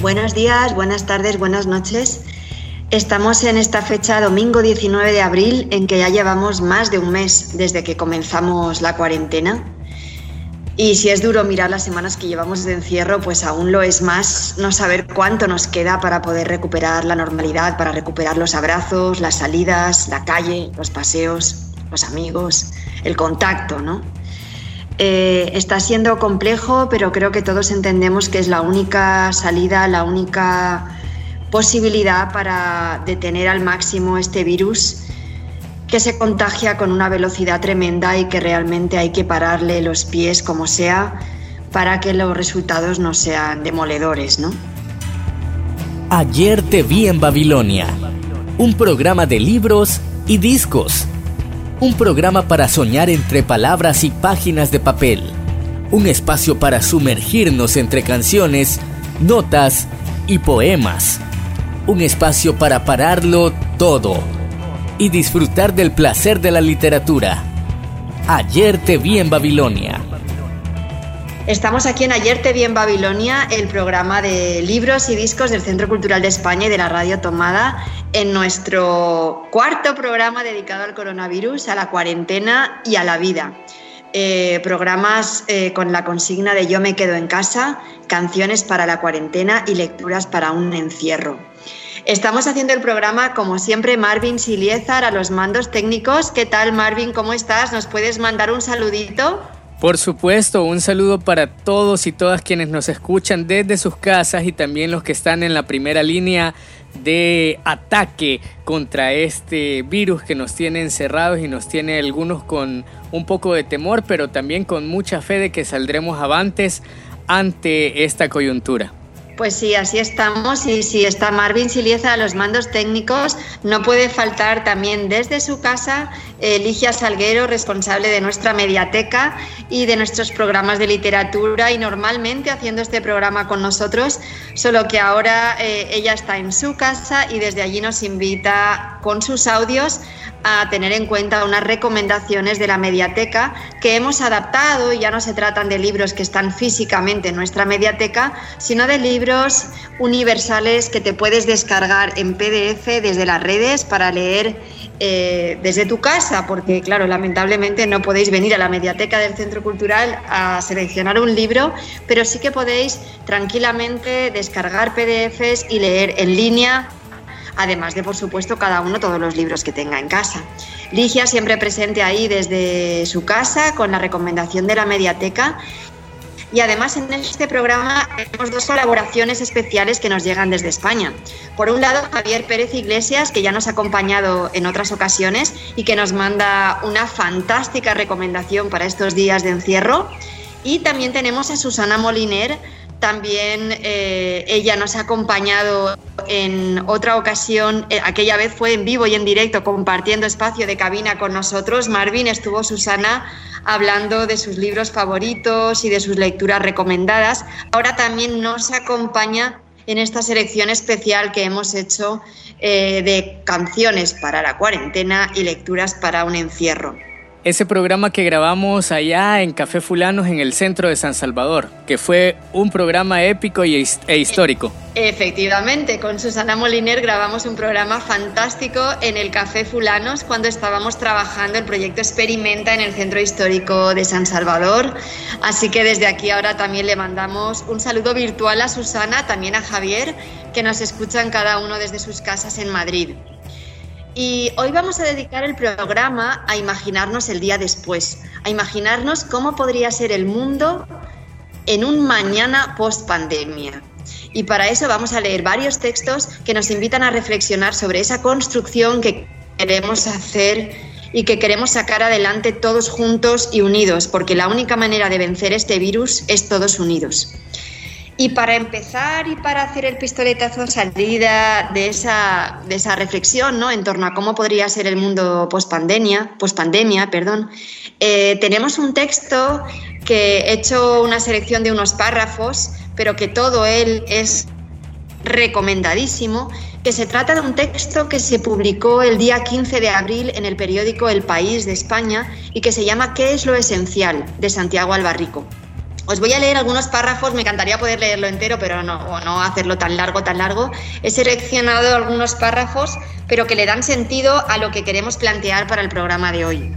Buenos días, buenas tardes, buenas noches. Estamos en esta fecha, domingo 19 de abril, en que ya llevamos más de un mes desde que comenzamos la cuarentena. Y si es duro mirar las semanas que llevamos de encierro, pues aún lo es más no saber cuánto nos queda para poder recuperar la normalidad, para recuperar los abrazos, las salidas, la calle, los paseos, los amigos, el contacto, ¿no? Eh, está siendo complejo, pero creo que todos entendemos que es la única salida, la única posibilidad para detener al máximo este virus que se contagia con una velocidad tremenda y que realmente hay que pararle los pies como sea para que los resultados no sean demoledores, ¿no? Ayer te vi en Babilonia, un programa de libros y discos, un programa para soñar entre palabras y páginas de papel, un espacio para sumergirnos entre canciones, notas y poemas, un espacio para pararlo todo y disfrutar del placer de la literatura. Ayer te vi en Babilonia. Estamos aquí en Ayer te vi en Babilonia, el programa de libros y discos del Centro Cultural de España y de la Radio Tomada, en nuestro cuarto programa dedicado al coronavirus, a la cuarentena y a la vida. Eh, programas eh, con la consigna de Yo me quedo en casa, canciones para la cuarentena y lecturas para un encierro. Estamos haciendo el programa, como siempre, Marvin Siliezar a los mandos técnicos. ¿Qué tal, Marvin? ¿Cómo estás? ¿Nos puedes mandar un saludito? Por supuesto, un saludo para todos y todas quienes nos escuchan desde sus casas y también los que están en la primera línea de ataque contra este virus que nos tiene encerrados y nos tiene algunos con un poco de temor, pero también con mucha fe de que saldremos avantes ante esta coyuntura. Pues sí, así estamos. Y si está Marvin Silieza a los mandos técnicos, no puede faltar también desde su casa Ligia Salguero, responsable de nuestra mediateca y de nuestros programas de literatura y normalmente haciendo este programa con nosotros, solo que ahora eh, ella está en su casa y desde allí nos invita con sus audios a tener en cuenta unas recomendaciones de la mediateca que hemos adaptado y ya no se tratan de libros que están físicamente en nuestra mediateca, sino de libros universales que te puedes descargar en PDF desde las redes para leer eh, desde tu casa, porque claro, lamentablemente no podéis venir a la mediateca del Centro Cultural a seleccionar un libro, pero sí que podéis tranquilamente descargar PDFs y leer en línea además de, por supuesto, cada uno todos los libros que tenga en casa. Ligia siempre presente ahí desde su casa con la recomendación de la mediateca. Y además en este programa tenemos dos colaboraciones especiales que nos llegan desde España. Por un lado, Javier Pérez Iglesias, que ya nos ha acompañado en otras ocasiones y que nos manda una fantástica recomendación para estos días de encierro. Y también tenemos a Susana Moliner, también eh, ella nos ha acompañado en otra ocasión, eh, aquella vez fue en vivo y en directo compartiendo espacio de cabina con nosotros. Marvin estuvo Susana hablando de sus libros favoritos y de sus lecturas recomendadas. Ahora también nos acompaña en esta selección especial que hemos hecho eh, de canciones para la cuarentena y lecturas para un encierro ese programa que grabamos allá en Café Fulanos en el centro de San Salvador, que fue un programa épico e histórico. Efectivamente, con Susana Moliner grabamos un programa fantástico en el Café Fulanos cuando estábamos trabajando el proyecto Experimenta en el Centro Histórico de San Salvador. Así que desde aquí ahora también le mandamos un saludo virtual a Susana, también a Javier, que nos escuchan cada uno desde sus casas en Madrid. Y hoy vamos a dedicar el programa a imaginarnos el día después, a imaginarnos cómo podría ser el mundo en un mañana post pandemia. Y para eso vamos a leer varios textos que nos invitan a reflexionar sobre esa construcción que queremos hacer y que queremos sacar adelante todos juntos y unidos, porque la única manera de vencer este virus es todos unidos. Y para empezar y para hacer el pistoletazo salida de esa, de esa reflexión ¿no? en torno a cómo podría ser el mundo post-pandemia, post-pandemia, perdón, eh, tenemos un texto que he hecho una selección de unos párrafos, pero que todo él es recomendadísimo, que se trata de un texto que se publicó el día 15 de abril en el periódico El País de España y que se llama ¿Qué es lo esencial? de Santiago Albarrico. Os voy a leer algunos párrafos, me encantaría poder leerlo entero, pero no, no hacerlo tan largo, tan largo. He seleccionado algunos párrafos, pero que le dan sentido a lo que queremos plantear para el programa de hoy.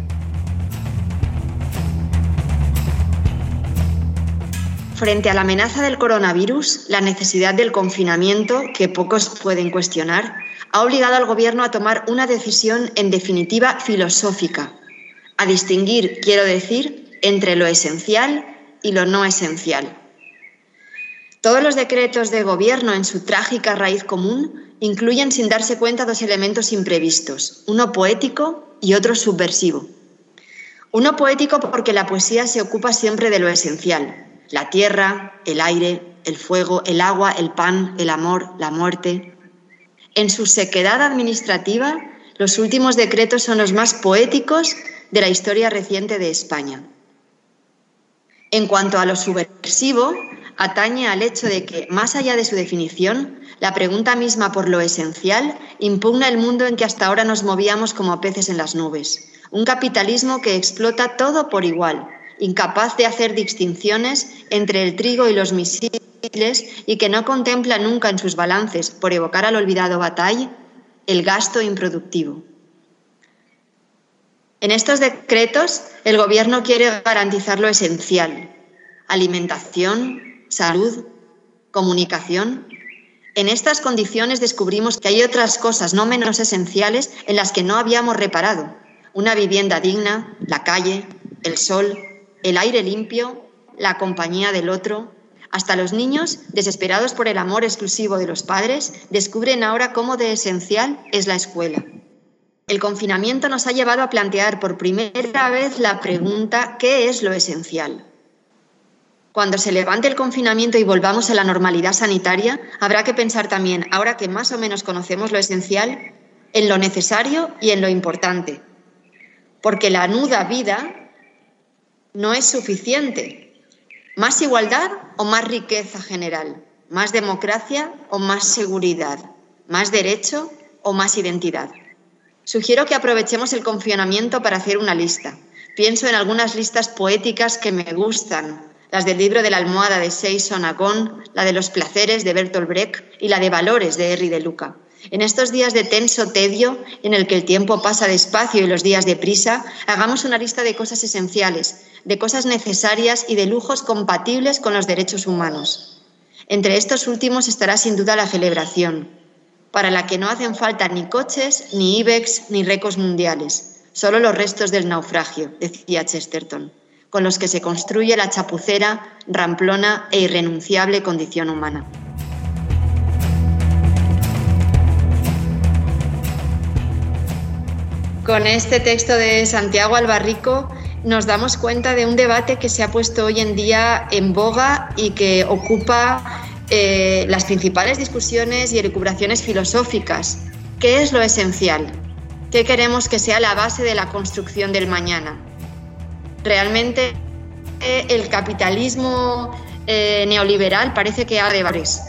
Frente a la amenaza del coronavirus, la necesidad del confinamiento, que pocos pueden cuestionar, ha obligado al Gobierno a tomar una decisión en definitiva filosófica, a distinguir, quiero decir, entre lo esencial y lo no esencial. Todos los decretos de Gobierno en su trágica raíz común incluyen sin darse cuenta dos elementos imprevistos, uno poético y otro subversivo. Uno poético porque la poesía se ocupa siempre de lo esencial, la tierra, el aire, el fuego, el agua, el pan, el amor, la muerte. En su sequedad administrativa, los últimos decretos son los más poéticos de la historia reciente de España. En cuanto a lo subversivo, atañe al hecho de que, más allá de su definición, la pregunta misma por lo esencial impugna el mundo en que hasta ahora nos movíamos como peces en las nubes. Un capitalismo que explota todo por igual, incapaz de hacer distinciones entre el trigo y los misiles y que no contempla nunca en sus balances, por evocar al olvidado Bataille, el gasto improductivo. En estos decretos, el Gobierno quiere garantizar lo esencial, alimentación, salud, comunicación. En estas condiciones descubrimos que hay otras cosas no menos esenciales en las que no habíamos reparado. Una vivienda digna, la calle, el sol, el aire limpio, la compañía del otro. Hasta los niños, desesperados por el amor exclusivo de los padres, descubren ahora cómo de esencial es la escuela. El confinamiento nos ha llevado a plantear por primera vez la pregunta ¿qué es lo esencial? Cuando se levante el confinamiento y volvamos a la normalidad sanitaria, habrá que pensar también, ahora que más o menos conocemos lo esencial, en lo necesario y en lo importante. Porque la nuda vida no es suficiente. ¿Más igualdad o más riqueza general? ¿Más democracia o más seguridad? ¿Más derecho o más identidad? Sugiero que aprovechemos el confinamiento para hacer una lista. Pienso en algunas listas poéticas que me gustan, las del libro de la almohada de Seyson Agón, la de los placeres de Bertolt Brecht y la de valores de Henry de Luca. En estos días de tenso tedio, en el que el tiempo pasa despacio y los días deprisa, hagamos una lista de cosas esenciales, de cosas necesarias y de lujos compatibles con los derechos humanos. Entre estos últimos estará sin duda la celebración, para la que no hacen falta ni coches, ni IBEX, ni récords mundiales, solo los restos del naufragio, decía Chesterton, con los que se construye la chapucera, ramplona e irrenunciable condición humana. Con este texto de Santiago Albarrico nos damos cuenta de un debate que se ha puesto hoy en día en boga y que ocupa eh, las principales discusiones y elucubraciones filosóficas. ¿Qué es lo esencial? ¿Qué queremos que sea la base de la construcción del mañana? Realmente eh, el capitalismo eh, neoliberal parece que ha de valores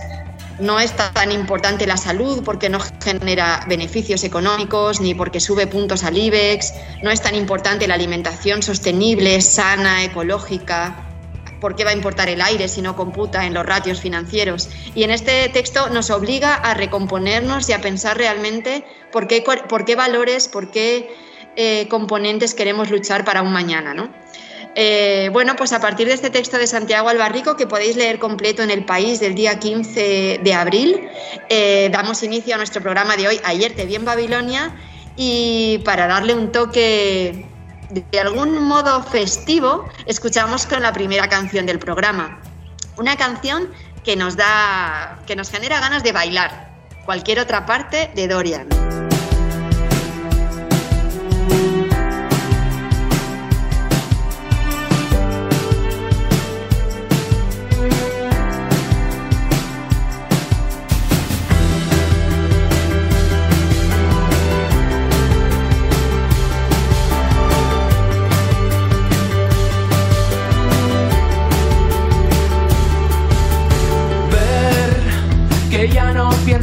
no es tan importante la salud porque no genera beneficios económicos ni porque sube puntos al IBEX, no es tan importante la alimentación sostenible, sana, ecológica, ¿por qué va a importar el aire si no computa en los ratios financieros? Y en este texto nos obliga a recomponernos y a pensar realmente por qué, por qué valores, por qué eh, componentes queremos luchar para un mañana. ¿no? Eh, bueno, pues a partir de este texto de Santiago Albarrico, que podéis leer completo en El País del día 15 de abril, eh, damos inicio a nuestro programa de hoy, Ayer te vi en Babilonia, y para darle un toque de algún modo festivo, escuchamos con la primera canción del programa. Una canción que nos da, que nos genera ganas de bailar. Cualquier otra parte de Dorian.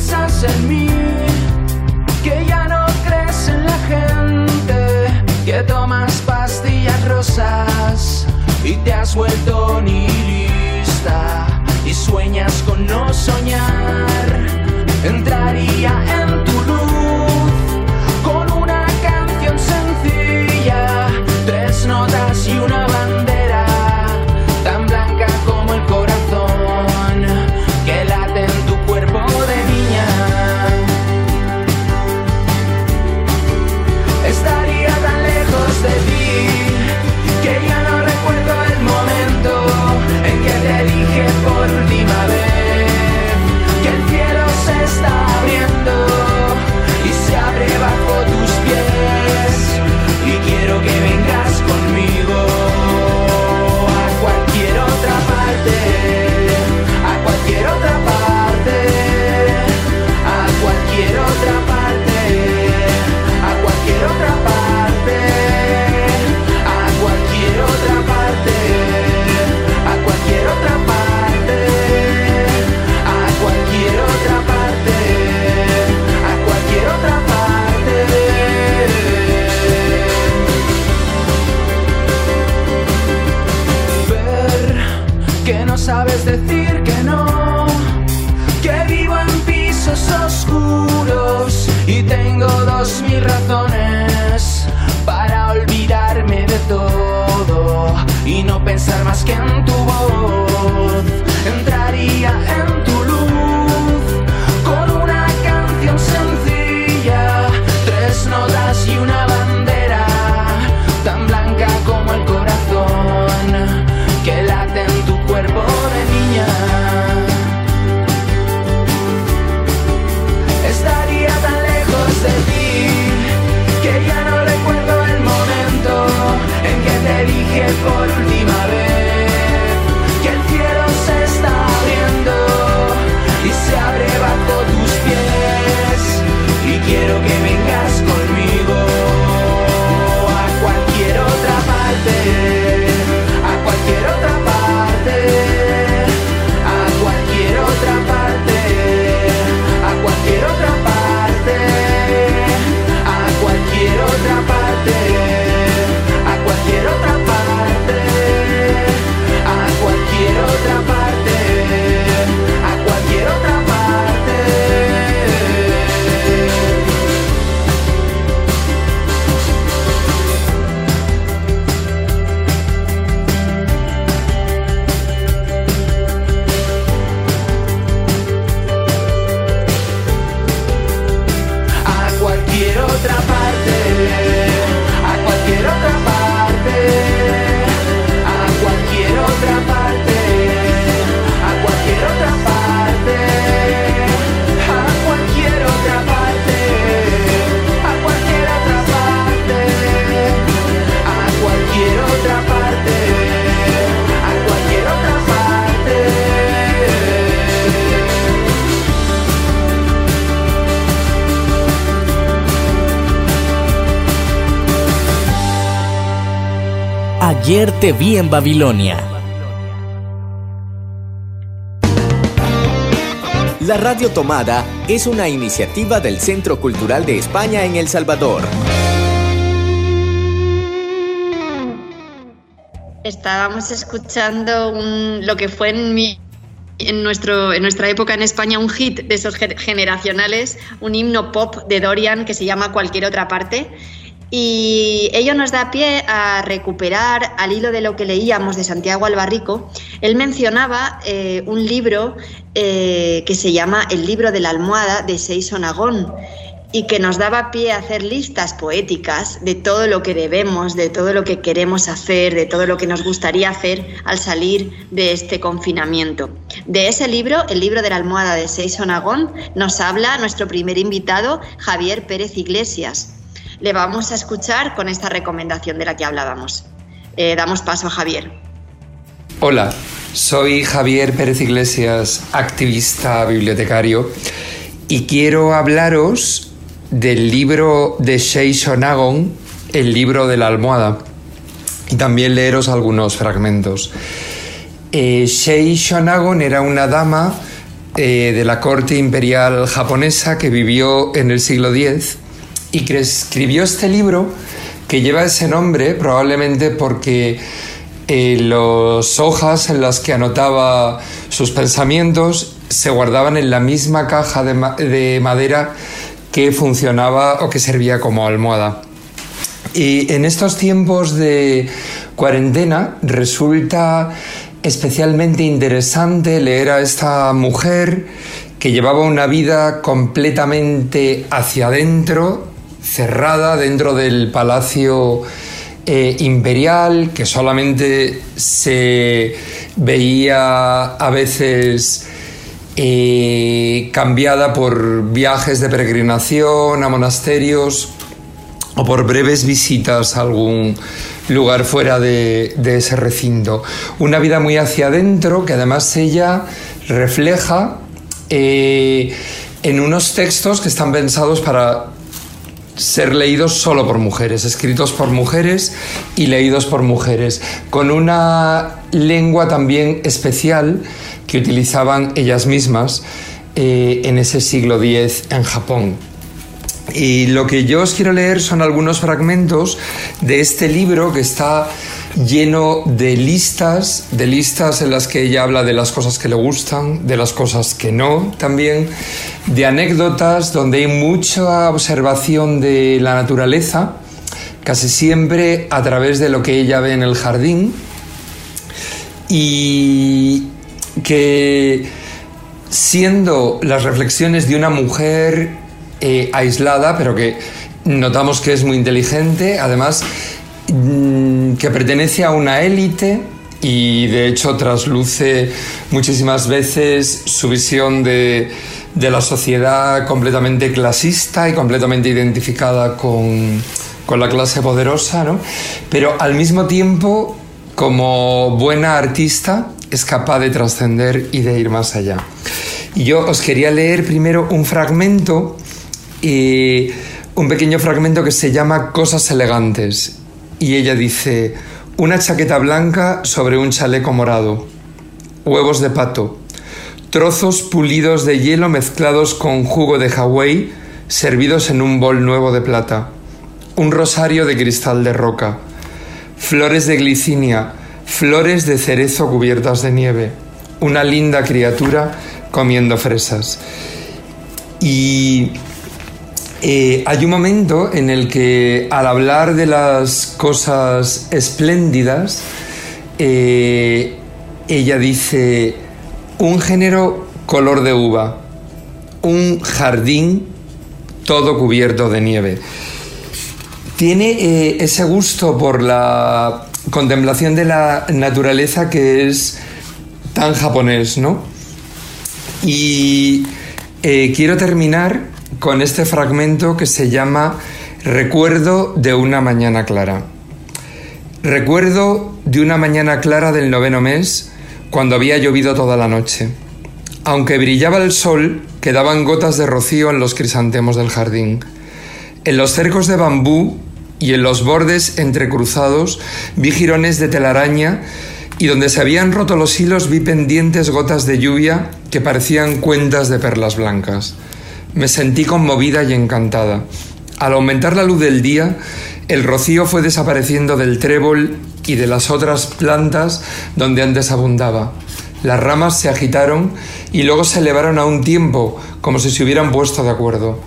En mí, que ya no crees en la gente, que tomas pastillas rosas y te has vuelto nihilista. y sueñas con no soñar, entraría en Ayer te vi en Babilonia. La Radio Tomada es una iniciativa del Centro Cultural de España en El Salvador. Estábamos escuchando un- lo que fue en mi en, nuestro, en nuestra época en España un hit de esos ge- generacionales, un himno pop de Dorian que se llama Cualquier otra parte. Y ello nos da pie a recuperar, al hilo de lo que leíamos de Santiago Albarrico, él mencionaba eh, un libro eh, que se llama El libro de la almohada de Seyson Agón y que nos daba pie a hacer listas poéticas de todo lo que debemos, de todo lo que queremos hacer, de todo lo que nos gustaría hacer al salir de este confinamiento. De ese libro, el libro de la almohada de Seyson Agón, nos habla nuestro primer invitado, Javier Pérez Iglesias. Le vamos a escuchar con esta recomendación de la que hablábamos. Eh, damos paso a Javier. Hola, soy Javier Pérez Iglesias, activista bibliotecario, y quiero hablaros del libro de Shei Shonagon, El libro de la almohada, y también leeros algunos fragmentos. Eh, Shei Shonagon era una dama eh, de la corte imperial japonesa que vivió en el siglo X y que escribió este libro que lleva ese nombre probablemente porque eh, las hojas en las que anotaba sus pensamientos se guardaban en la misma caja de madera que funcionaba o que servía como almohada. Y en estos tiempos de cuarentena resulta especialmente interesante leer a esta mujer que llevaba una vida completamente hacia adentro, cerrada dentro del palacio eh, imperial, que solamente se veía a veces eh, cambiada por viajes de peregrinación a monasterios o por breves visitas a algún lugar fuera de, ese recinto. Una vida muy hacia adentro que además ella refleja eh, en unos textos que están pensados para ser leídos solo por mujeres, escritos por mujeres y leídos por mujeres, con una lengua también especial que utilizaban ellas mismas eh, en ese siglo X en Japón. Y lo que yo os quiero leer son algunos fragmentos de este libro que está lleno de listas, de listas en las que ella habla de las cosas que le gustan, de las cosas que no. También, de anécdotas donde hay mucha observación de la naturaleza, casi siempre a través de lo que ella ve en el jardín, y que siendo las reflexiones de una mujer eh, aislada, pero que notamos que es muy inteligente, además que pertenece a una élite y de hecho trasluce muchísimas veces su visión de, de la sociedad completamente clasista y completamente identificada con, con la clase poderosa, ¿no? pero al mismo tiempo como buena artista es capaz de trascender y de ir más allá. Y yo os quería leer primero un fragmento y un pequeño fragmento que se llama Cosas elegantes. Y ella dice, una chaqueta blanca sobre un chaleco morado, huevos de pato, trozos pulidos de hielo mezclados con jugo de Hawái servidos en un bol nuevo de plata, un rosario de cristal de roca, flores de glicinia, flores de cerezo cubiertas de nieve, una linda criatura comiendo fresas. Y eh, hay un momento en el que al hablar de las cosas espléndidas, eh, ella dice un género color de uva, un jardín todo cubierto de nieve. Tiene eh, ese gusto por la contemplación de la naturaleza que es tan japonés, ¿no? Y quiero terminar con este fragmento que se llama Recuerdo de una mañana clara. Recuerdo de una mañana clara del noveno mes, cuando había llovido toda la noche. Aunque brillaba el sol, quedaban gotas de rocío en los crisantemos del jardín. En los cercos de bambú y en los bordes entrecruzados vi jirones de telaraña y donde se habían roto los hilos vi pendientes gotas de lluvia que parecían cuentas de perlas blancas. Me sentí conmovida y encantada. Al aumentar la luz del día, el rocío fue desapareciendo del trébol y de las otras plantas donde antes abundaba. Las ramas se agitaron y luego se elevaron a un tiempo, como si se hubieran puesto de acuerdo.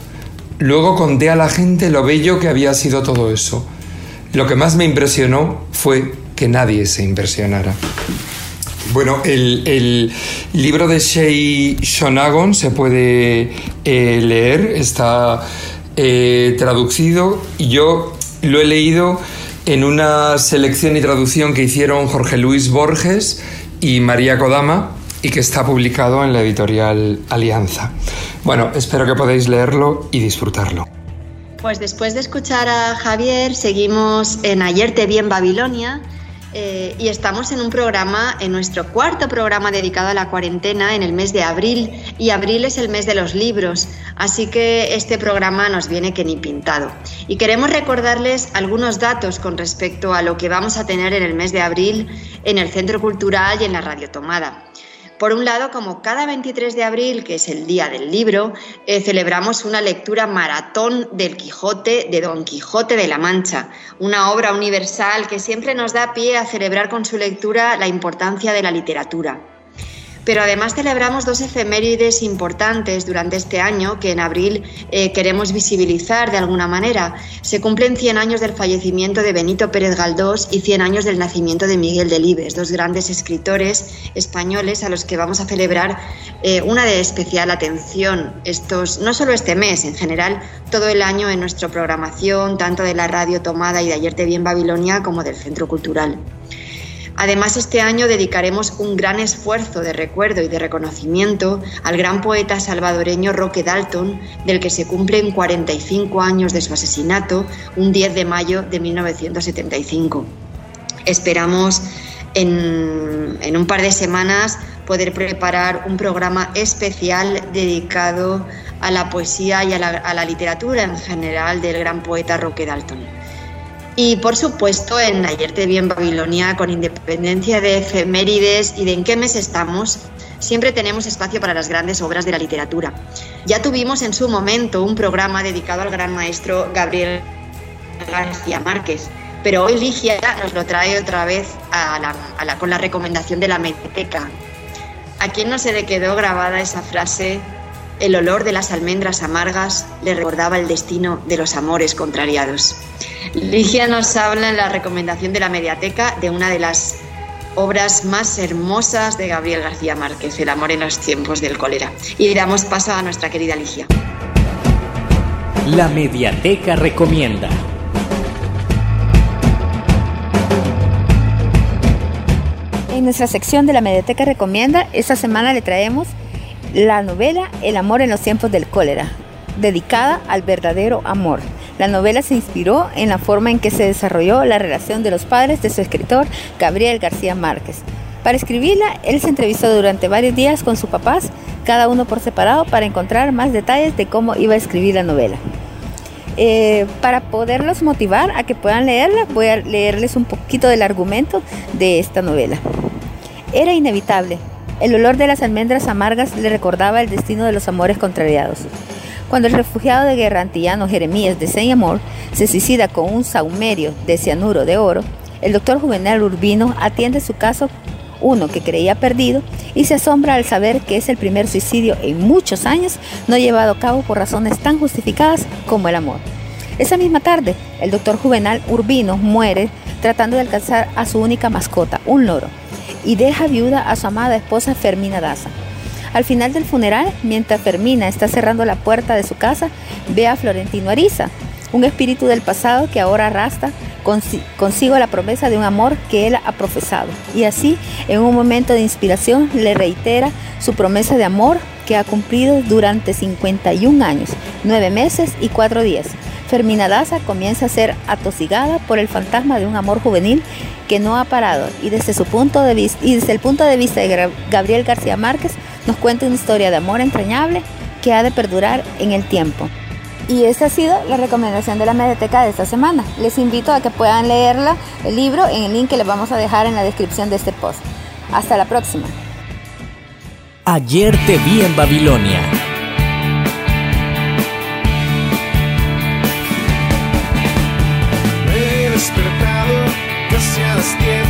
Luego conté a la gente lo bello que había sido todo eso. Lo que más me impresionó fue que nadie se impresionara. Bueno, el, libro de Shei Shonagon se puede eh, leer, está eh, traducido y yo lo he leído en una selección y traducción que hicieron Jorge Luis Borges y María Kodama y que está publicado en la editorial Alianza. Bueno, espero que podáis leerlo y disfrutarlo. Pues después de escuchar a Javier, seguimos en Ayer te vi en Babilonia eh, y estamos en un programa, en nuestro cuarto programa dedicado a la cuarentena en el mes de abril y abril es el mes de los libros, así que este programa nos viene que ni pintado. Y queremos recordarles algunos datos con respecto a lo que vamos a tener en el mes de abril en el Centro Cultural y en la Radio Tomada. Por un lado, como cada 23 de abril, que es el día del libro, eh, celebramos una lectura maratón del Quijote de Don Quijote de la Mancha, una obra universal que siempre nos da pie a celebrar con su lectura la importancia de la literatura. Pero además celebramos dos efemérides importantes durante este año que en abril eh, queremos visibilizar de alguna manera. Se cumplen 100 años del fallecimiento de Benito Pérez Galdós y 100 años del nacimiento de Miguel Delibes, dos grandes escritores españoles a los que vamos a celebrar eh, una de especial atención. Estos, no solo este mes, en general todo el año en nuestra programación, tanto de la radio tomada y de ayer te vi en Babilonia como del Centro Cultural. Además, este año dedicaremos un gran esfuerzo de recuerdo y de reconocimiento al gran poeta salvadoreño Roque Dalton, del que se cumplen 45 años de su asesinato, un 10 de mayo de 1975. Esperamos en, un par de semanas poder preparar un programa especial dedicado a la poesía y a la, literatura en general del gran poeta Roque Dalton. Y por supuesto, en Ayer te vi en Babilonia, con independencia de efemérides y de en qué mes estamos, siempre tenemos espacio para las grandes obras de la literatura. Ya tuvimos en su momento un programa dedicado al gran maestro Gabriel García Márquez, pero hoy Ligia nos lo trae otra vez con la recomendación de la Meteca. ¿A quién no se le quedó grabada esa frase? El olor de las almendras amargas le recordaba el destino de los amores contrariados. Ligia nos habla en la recomendación de la mediateca de una de las obras más hermosas de Gabriel García Márquez, El amor en los tiempos del cólera. Y damos paso a nuestra querida Ligia. La mediateca recomienda. En nuestra sección de la mediateca recomienda, esta semana le traemos la novela El amor en los tiempos del cólera, dedicada al verdadero amor. La novela se inspiró en la forma en que se desarrolló la relación de los padres de su escritor Gabriel García Márquez. Para escribirla, él se entrevistó durante varios días con sus papás, cada uno por separado, para encontrar más detalles de cómo iba a escribir la novela. Eh, para poderlos motivar a que puedan leerla, voy a leerles un poquito del argumento de esta novela. Era inevitable. El olor de las almendras amargas le recordaba el destino de los amores contrariados. Cuando el refugiado de guerra antillano Jeremías de Señamor se suicida con un saumerio de cianuro de oro, el doctor Juvenal Urbino atiende su caso, uno que creía perdido, y se asombra al saber que es el primer suicidio en muchos años no llevado a cabo por razones tan justificadas como el amor. Esa misma tarde, el doctor Juvenal Urbino muere tratando de alcanzar a su única mascota, un loro, y deja viuda a su amada esposa Fermina Daza. Al final del funeral, mientras Fermina está cerrando la puerta de su casa, ve a Florentino Ariza, un espíritu del pasado que ahora arrastra consigo la promesa de un amor que él ha profesado. Y así, en un momento de inspiración, le reitera su promesa de amor que ha cumplido durante 51 años, 9 meses y 4 días. Fermina Daza comienza a ser atosigada por el fantasma de un amor juvenil que no ha parado y desde, su punto de vista, y desde el punto de vista de Gabriel García Márquez nos cuenta una historia de amor entrañable que ha de perdurar en el tiempo. Y esta ha sido la recomendación de la mediateca de esta semana. Les invito a que puedan leerla, el libro, en el link que les vamos a dejar en la descripción de este post. Hasta la próxima. Ayer te vi en Babilonia. Me he despertado casi a las 10.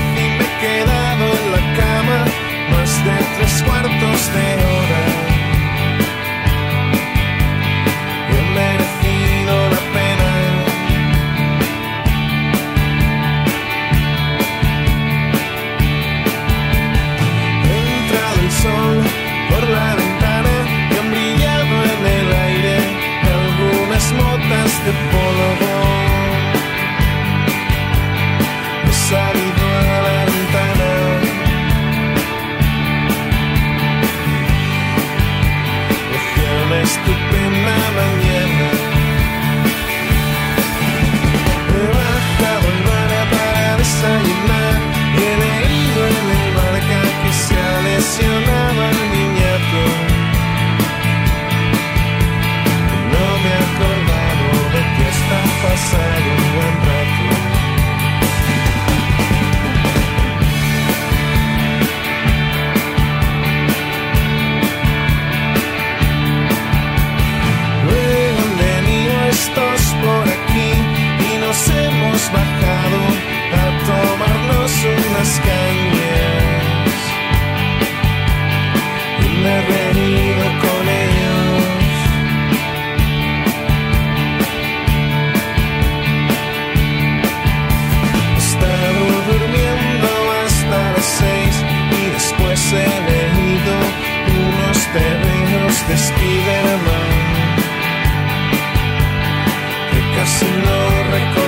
si no recuerdo.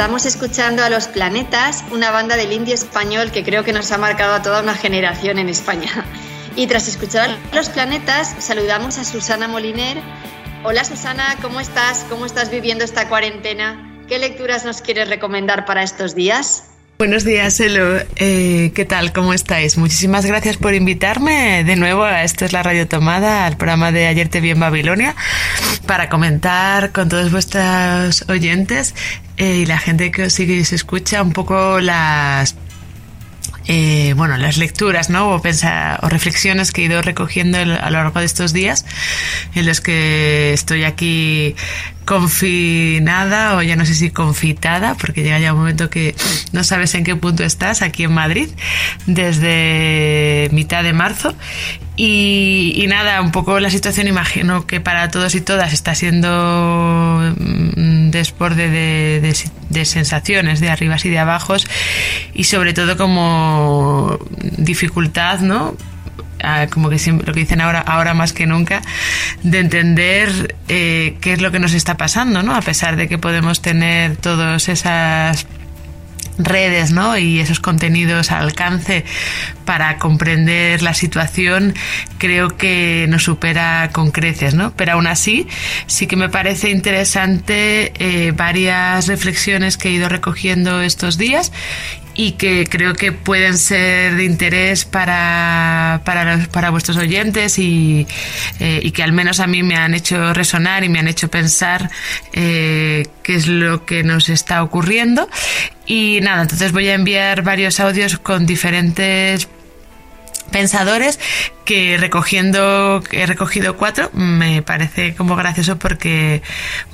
Estamos escuchando a Los Planetas, una banda del indie español que creo que nos ha marcado a toda una generación en España. Y tras escuchar a Los Planetas, saludamos a Susana Moliner. Hola Susana, ¿cómo estás? ¿Cómo estás viviendo esta cuarentena? ¿Qué lecturas nos quieres recomendar para estos días? Buenos días, Elo. Eh, ¿Qué tal? ¿Cómo estáis? Muchísimas gracias por invitarme de nuevo a Esto es la Radio Tomada, al programa de Ayer te vi en Babilonia, para comentar con todos vuestros oyentes eh, y la gente que os sigue y se escucha un poco las eh, bueno, las lecturas, ¿no? O, o reflexiones que he ido recogiendo a lo largo de estos días, en los que estoy aquí confinada o ya no sé si confitada, porque llega ya un momento que no sabes en qué punto estás aquí en Madrid, desde mitad de marzo. Y, nada, un poco la situación imagino que para todos y todas está siendo mm, desborde de, de sensaciones, de arribas y de abajos, y sobre todo como dificultad, ¿no? Como que siempre, lo que dicen ahora, ahora más que nunca, de entender eh, qué es lo que nos está pasando, ¿no? A pesar de que podemos tener todas esas redes ¿no? y esos contenidos al alcance para comprender la situación creo que nos supera con creces, ¿no? Pero aún así sí que me parece interesante eh, varias reflexiones que he ido recogiendo estos días y que creo que pueden ser de interés para, para, para vuestros oyentes y, eh, y, que al menos a mí me han hecho resonar y me han hecho pensar eh, qué es lo que nos está ocurriendo. Y nada, entonces voy a enviar varios audios con diferentes pensadores que recogiendo he recogido cuatro me parece como gracioso porque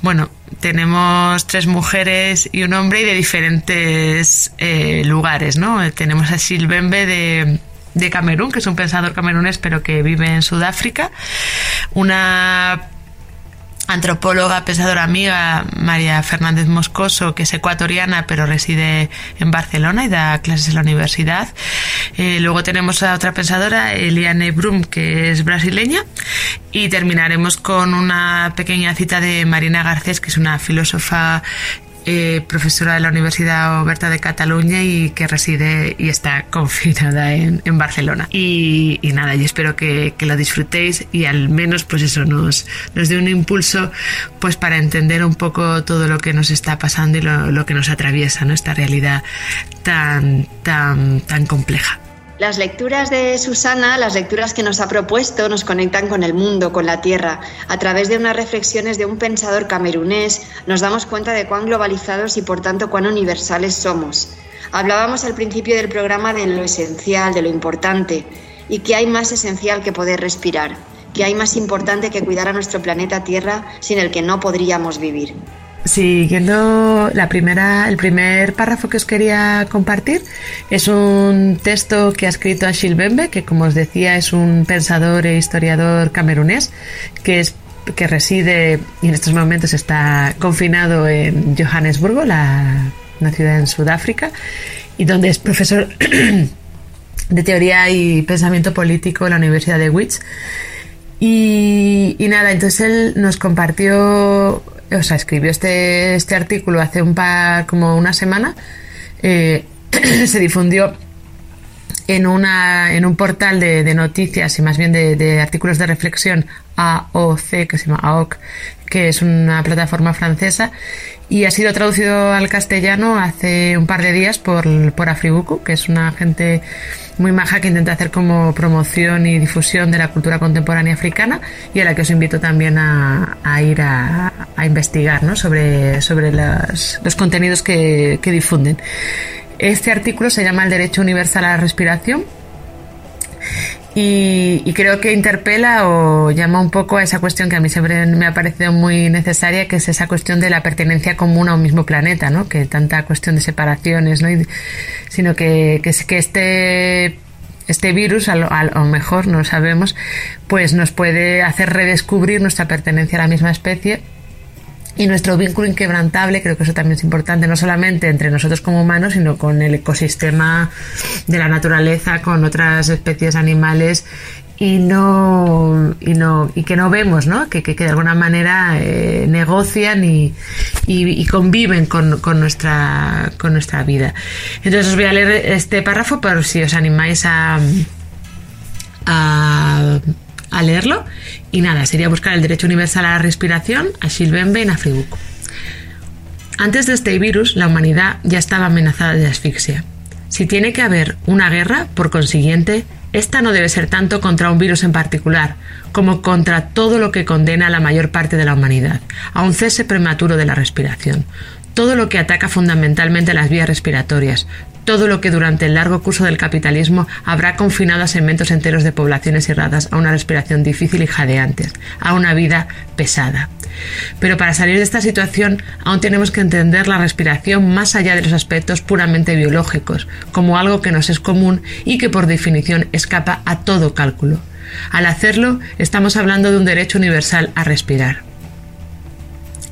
bueno tenemos tres mujeres y un hombre y de diferentes eh, lugares no tenemos a Silvembe de de Camerún, que es un pensador camerunés pero que vive en Sudáfrica, una antropóloga, pensadora amiga, María Fernández Moscoso, que es ecuatoriana pero reside en Barcelona y da clases en la universidad. Eh, luego tenemos a otra pensadora, Eliane Brum, que es brasileña. Y terminaremos con una pequeña cita de Marina Garcés, que es una filósofa eh, profesora de la Universidad Oberta de Cataluña y que reside y está confinada en, Barcelona. Y, nada, yo espero que, lo disfrutéis y al menos pues eso nos, nos dé un impulso pues para entender un poco todo lo que nos está pasando y lo, lo que nos atraviesa, ¿no? Esta realidad tan, tan, tan compleja. Las lecturas de Susana, las lecturas que nos ha propuesto, nos conectan con el mundo, con la tierra. A través de unas reflexiones de un pensador camerunés, nos damos cuenta de cuán globalizados y por tanto cuán universales somos. Hablábamos al principio del programa de lo esencial, de lo importante, y que hay más esencial que poder respirar, que hay más importante que cuidar a nuestro planeta Tierra sin el que no podríamos vivir. Siguiendo la primera, el primer párrafo que os quería compartir es un texto que ha escrito Achille Bembe, que como os decía es un pensador e historiador camerunés, que es que reside y en estos momentos está confinado en Johannesburgo, la, una ciudad en Sudáfrica, y donde es profesor de teoría y pensamiento político en la Universidad de Wits. Y, nada, entonces él nos compartió o sea, escribió este, este artículo hace un par, como una semana, eh, se difundió en, una, en un portal de, noticias y más bien de, artículos de reflexión AOC, que se llama AOC, que es una plataforma francesa, y ha sido traducido al castellano hace un par de días por, por Afribuku, que es una gente muy maja que intenta hacer como promoción y difusión de la cultura contemporánea africana y a la que os invito también a, ir a, investigar ¿no? sobre, sobre los, contenidos que, que difunden. Este artículo se llama El Derecho Universal a la Respiración y, creo que interpela o llama un poco a esa cuestión que a mí siempre me ha parecido muy necesaria, que es esa cuestión de la pertenencia común a un mismo planeta, ¿no? Que tanta cuestión de separaciones, ¿no? sino que, que, este este virus, a lo, a lo, mejor no sabemos, pues nos puede hacer redescubrir nuestra pertenencia a la misma especie y nuestro vínculo inquebrantable, creo que eso también es importante, no solamente entre nosotros como humanos, sino con el ecosistema de la naturaleza, con otras especies animales y no y no y que no vemos ¿no? Que, que, de alguna manera eh, negocian y, y, conviven con, con, nuestra con nuestra vida entonces os voy a leer este párrafo por si os animáis a a, a leerlo. Y nada sería buscar el derecho universal a la respiración a Shilbembe en Afribuco antes de este virus la humanidad ya estaba amenazada de asfixia. Si tiene que haber una guerra por consiguiente esta no debe ser tanto contra un virus en particular, como contra todo lo que condena a la mayor parte de la humanidad, a un cese prematuro de la respiración, todo lo que ataca fundamentalmente las vías respiratorias, todo lo que durante el largo curso del capitalismo habrá confinado a segmentos enteros de poblaciones y razas a una respiración difícil y jadeante, a una vida pesada. Pero para salir de esta situación aún tenemos que entender la respiración más allá de los aspectos puramente biológicos, como algo que nos es común y que por definición escapa a todo cálculo. Al hacerlo, estamos hablando de un derecho universal a respirar.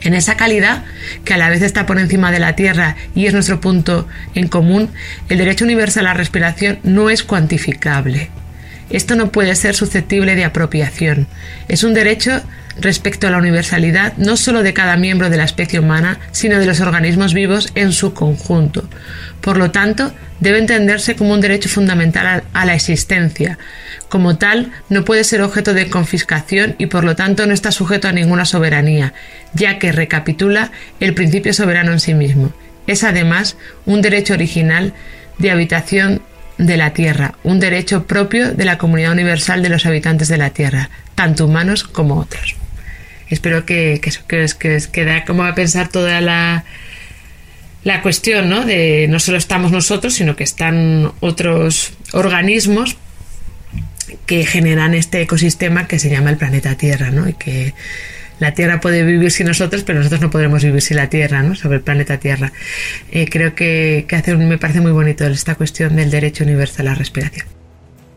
En esa calidad, que a la vez está por encima de la Tierra y es nuestro punto en común, el derecho universal a la respiración no es cuantificable. Esto no puede ser susceptible de apropiación. Es un derecho respecto a la universalidad no sólo de cada miembro de la especie humana, sino de los organismos vivos en su conjunto. Por lo tanto, debe entenderse como un derecho fundamental a la existencia. Como tal, no puede ser objeto de confiscación y por lo tanto no está sujeto a ninguna soberanía, ya que recapitula el principio soberano en sí mismo. Es además un derecho original de habitación de la Tierra, un derecho propio de la comunidad universal de los habitantes de la Tierra, tanto humanos como otros espero que, que, que, que, que da como a pensar toda la, la cuestión, ¿no? De no solo estamos nosotros, sino que están otros organismos que generan este ecosistema que se llama el planeta Tierra, ¿no? Y que la Tierra puede vivir sin nosotros, pero nosotros no podremos vivir sin la Tierra, ¿no? Sobre el planeta Tierra. Eh, creo que, que hace, me parece muy bonito esta cuestión del derecho universal a la respiración.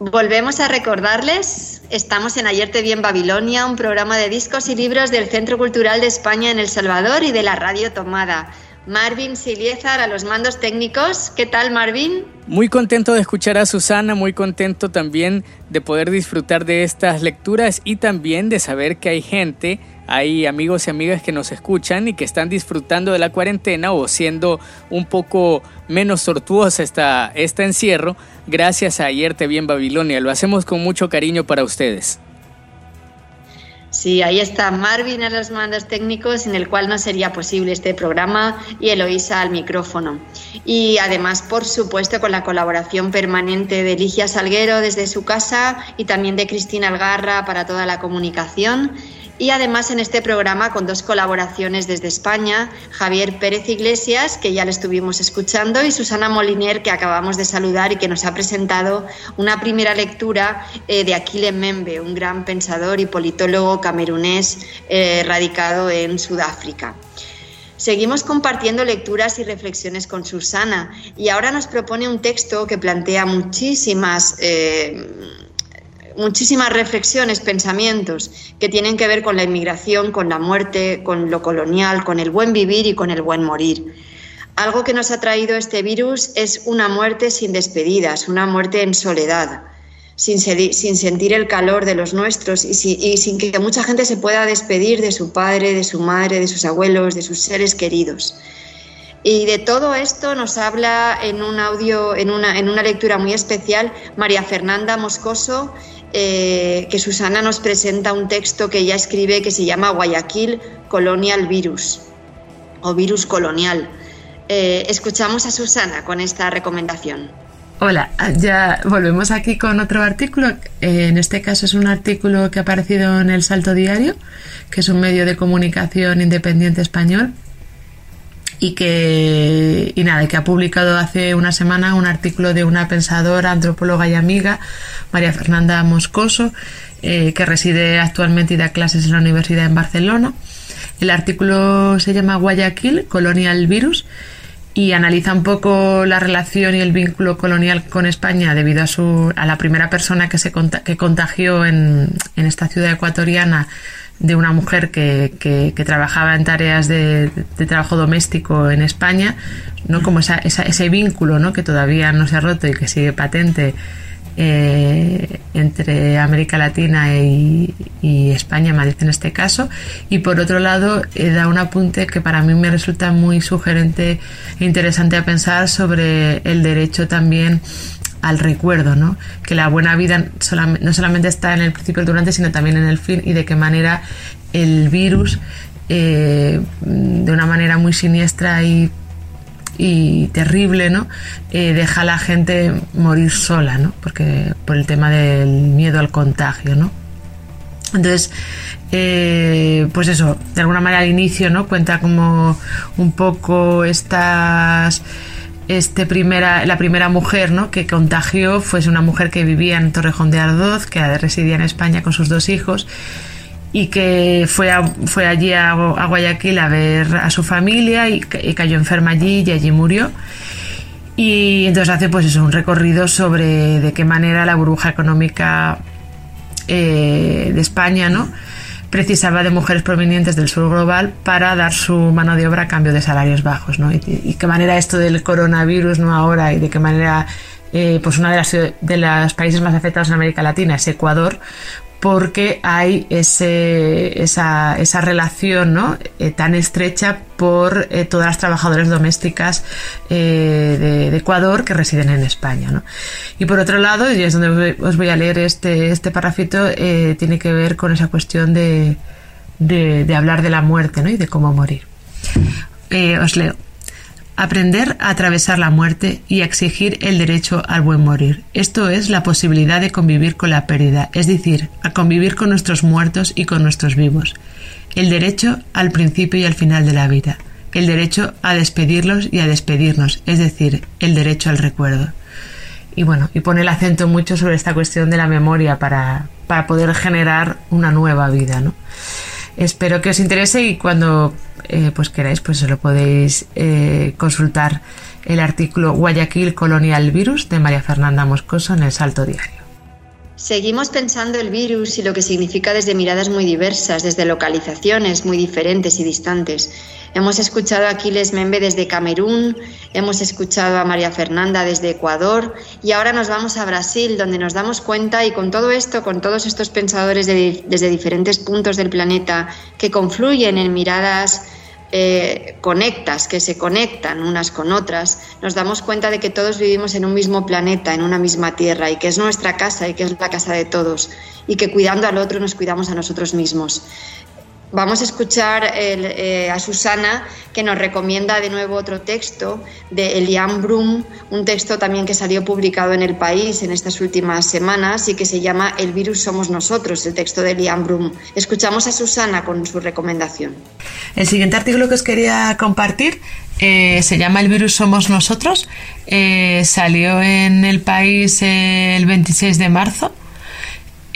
Volvemos a recordarles, estamos en Ayerte Bien Babilonia, un programa de discos y libros del Centro Cultural de España en El Salvador y de la Radio Tomada. Marvin Siliezar a los mandos técnicos. ¿Qué tal, Marvin? Muy contento de escuchar a Susana, muy contento también de poder disfrutar de estas lecturas y también de saber que hay gente hay amigos y amigas que nos escuchan y que están disfrutando de la cuarentena o siendo un poco menos tortuosa esta, este encierro gracias a Ayer Te Vi en Babilonia. Lo hacemos con mucho cariño para ustedes. Sí, ahí está Marvin a los mandos técnicos, en el cual no sería posible este programa, y Eloísa al micrófono. Y además, por supuesto, con la colaboración permanente de Ligia Salguero desde su casa y también de Cristina Algarra para toda la comunicación y además en este programa con dos colaboraciones desde España, Javier Pérez Iglesias, que ya le estuvimos escuchando, y Susana Moliner, que acabamos de saludar y que nos ha presentado una primera lectura eh, de Aquile Membe, un gran pensador y politólogo camerunés eh, radicado en Sudáfrica. Seguimos compartiendo lecturas y reflexiones con Susana y ahora nos propone un texto que plantea muchísimas... Eh, muchísimas reflexiones, pensamientos que tienen que ver con la inmigración, con la muerte, con lo colonial, con el buen vivir y con el buen morir. Algo que nos ha traído este virus es una muerte sin despedidas, una muerte en soledad, sin, sentir el calor de los nuestros y, y sin que mucha gente se pueda despedir de su padre, de su madre, de sus abuelos, de sus seres queridos. Y de todo esto nos habla en un audio, en una, en una lectura muy especial, María Fernanda Moscoso, eh, que Susana nos presenta un texto que ella escribe que se llama Guayaquil Colonial Virus o Virus Colonial. Eh, escuchamos a Susana con esta recomendación. Hola, ya volvemos aquí con otro artículo. Eh, en este caso es un artículo que ha aparecido en El Salto Diario, que es un medio de comunicación independiente español y que y nada que ha publicado hace una semana un artículo de una pensadora antropóloga y amiga María Fernanda Moscoso eh, que reside actualmente y da clases en la universidad en Barcelona. El artículo se llama Guayaquil Colonial Virus y analiza un poco la relación y el vínculo colonial con España debido a, su, a la primera persona que se que contagió en, en esta ciudad ecuatoriana de una mujer que, que, trabajaba en tareas de, de, trabajo doméstico en España, ¿no? como esa, ese vínculo ¿no? que todavía no se ha roto y que sigue patente eh, entre América Latina y, España, Madrid en este caso. Y por otro lado, eh, da un apunte que para mí me resulta muy sugerente e interesante a pensar sobre el derecho también al recuerdo, ¿no? que la buena vida no solamente está en el principio el durante, sino también en el fin y de qué manera el virus, eh, de una manera muy siniestra y y terrible, ¿no? Eh, deja a la gente morir sola, ¿no? Porque por el tema del miedo al contagio, ¿no? Entonces, eh, pues eso, de alguna manera al inicio, ¿no? Cuenta como un poco estas este primera, la primera mujer ¿no? que contagió fue una mujer que vivía en Torrejón de Ardoz, que residía en España con sus dos hijos y que fue, fue allí a, Guayaquil a ver a su familia y, cayó enferma allí y allí murió. Y entonces hace pues eso, un recorrido sobre de qué manera la burbuja económica eh, de España ¿no? precisaba de mujeres provenientes del sur global para dar su mano de obra a cambio de salarios bajos. ¿no? Y, qué manera esto del coronavirus ¿no? ahora y de qué manera eh, pues una de las de los países más afectados en América Latina es Ecuador, porque hay ese, esa, esa, relación ¿no? Eh, tan estrecha por eh, todas las trabajadoras domésticas eh, de, Ecuador que residen en España. ¿no? Y por otro lado, y es donde os voy a leer este, este parrafito, tiene que ver con esa cuestión de, de, de, hablar de la muerte ¿no? y de cómo morir. os leo aprender a atravesar la muerte y a exigir el derecho al buen morir. Esto es la posibilidad de convivir con la pérdida, es decir, a convivir con nuestros muertos y con nuestros vivos. El derecho al principio y al final de la vida. El derecho a despedirlos y a despedirnos, es decir, el derecho al recuerdo. Y bueno, y pone el acento mucho sobre esta cuestión de la memoria para, para poder generar una nueva vida, ¿no? Espero que os interese y cuando eh, pues queráis, pues lo podéis eh, consultar el artículo Guayaquil Colonial Virus de María Fernanda Moscoso en el Salto Diario. Seguimos pensando el virus y lo que significa desde miradas muy diversas, desde localizaciones muy diferentes y distantes. Hemos escuchado a Aquiles Membe desde Camerún, hemos escuchado a María Fernanda desde Ecuador y ahora nos vamos a Brasil, donde nos damos cuenta y con todo esto, con todos estos pensadores desde diferentes puntos del planeta que confluyen en miradas eh, conectas, que se conectan unas con otras, nos damos cuenta de que todos vivimos en un mismo planeta, en una misma tierra, y que es nuestra casa y que es la casa de todos, y que cuidando al otro nos cuidamos a nosotros mismos. Vamos a escuchar eh, a Susana que nos recomienda de nuevo otro texto de Elian Brum, un texto también que salió publicado en El País en estas últimas semanas y que se llama El virus somos nosotros, el texto de Elian Brum. Escuchamos a Susana con su recomendación. El siguiente artículo que os quería compartir eh, se llama El virus somos nosotros. Eh, salió en El País el 26 de marzo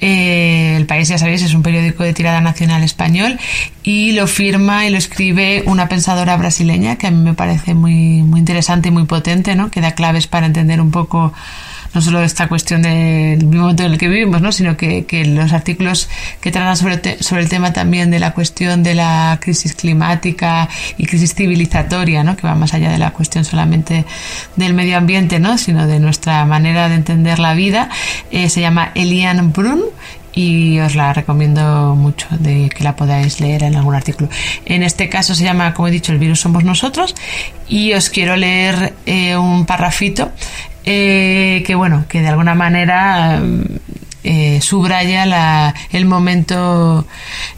eh, el País, ya sabéis, es un periódico de tirada nacional español y lo firma y lo escribe una pensadora brasileña que a mí me parece muy, muy interesante y muy potente, ¿no? que da claves para entender un poco no solo esta cuestión del momento en el que vivimos, ¿no? sino que, los artículos que tratan sobre, sobre el tema también de la cuestión de la crisis climática y crisis civilizatoria, ¿no? que va más allá de la cuestión solamente del medio ambiente, ¿no? sino de nuestra manera de entender la vida, eh, se llama Elian Brun y os la recomiendo mucho de que la podáis leer en algún artículo. En este caso se llama, como he dicho, El virus somos nosotros y os quiero leer eh, un parrafito eh, que bueno, que de alguna manera eh, subraya el momento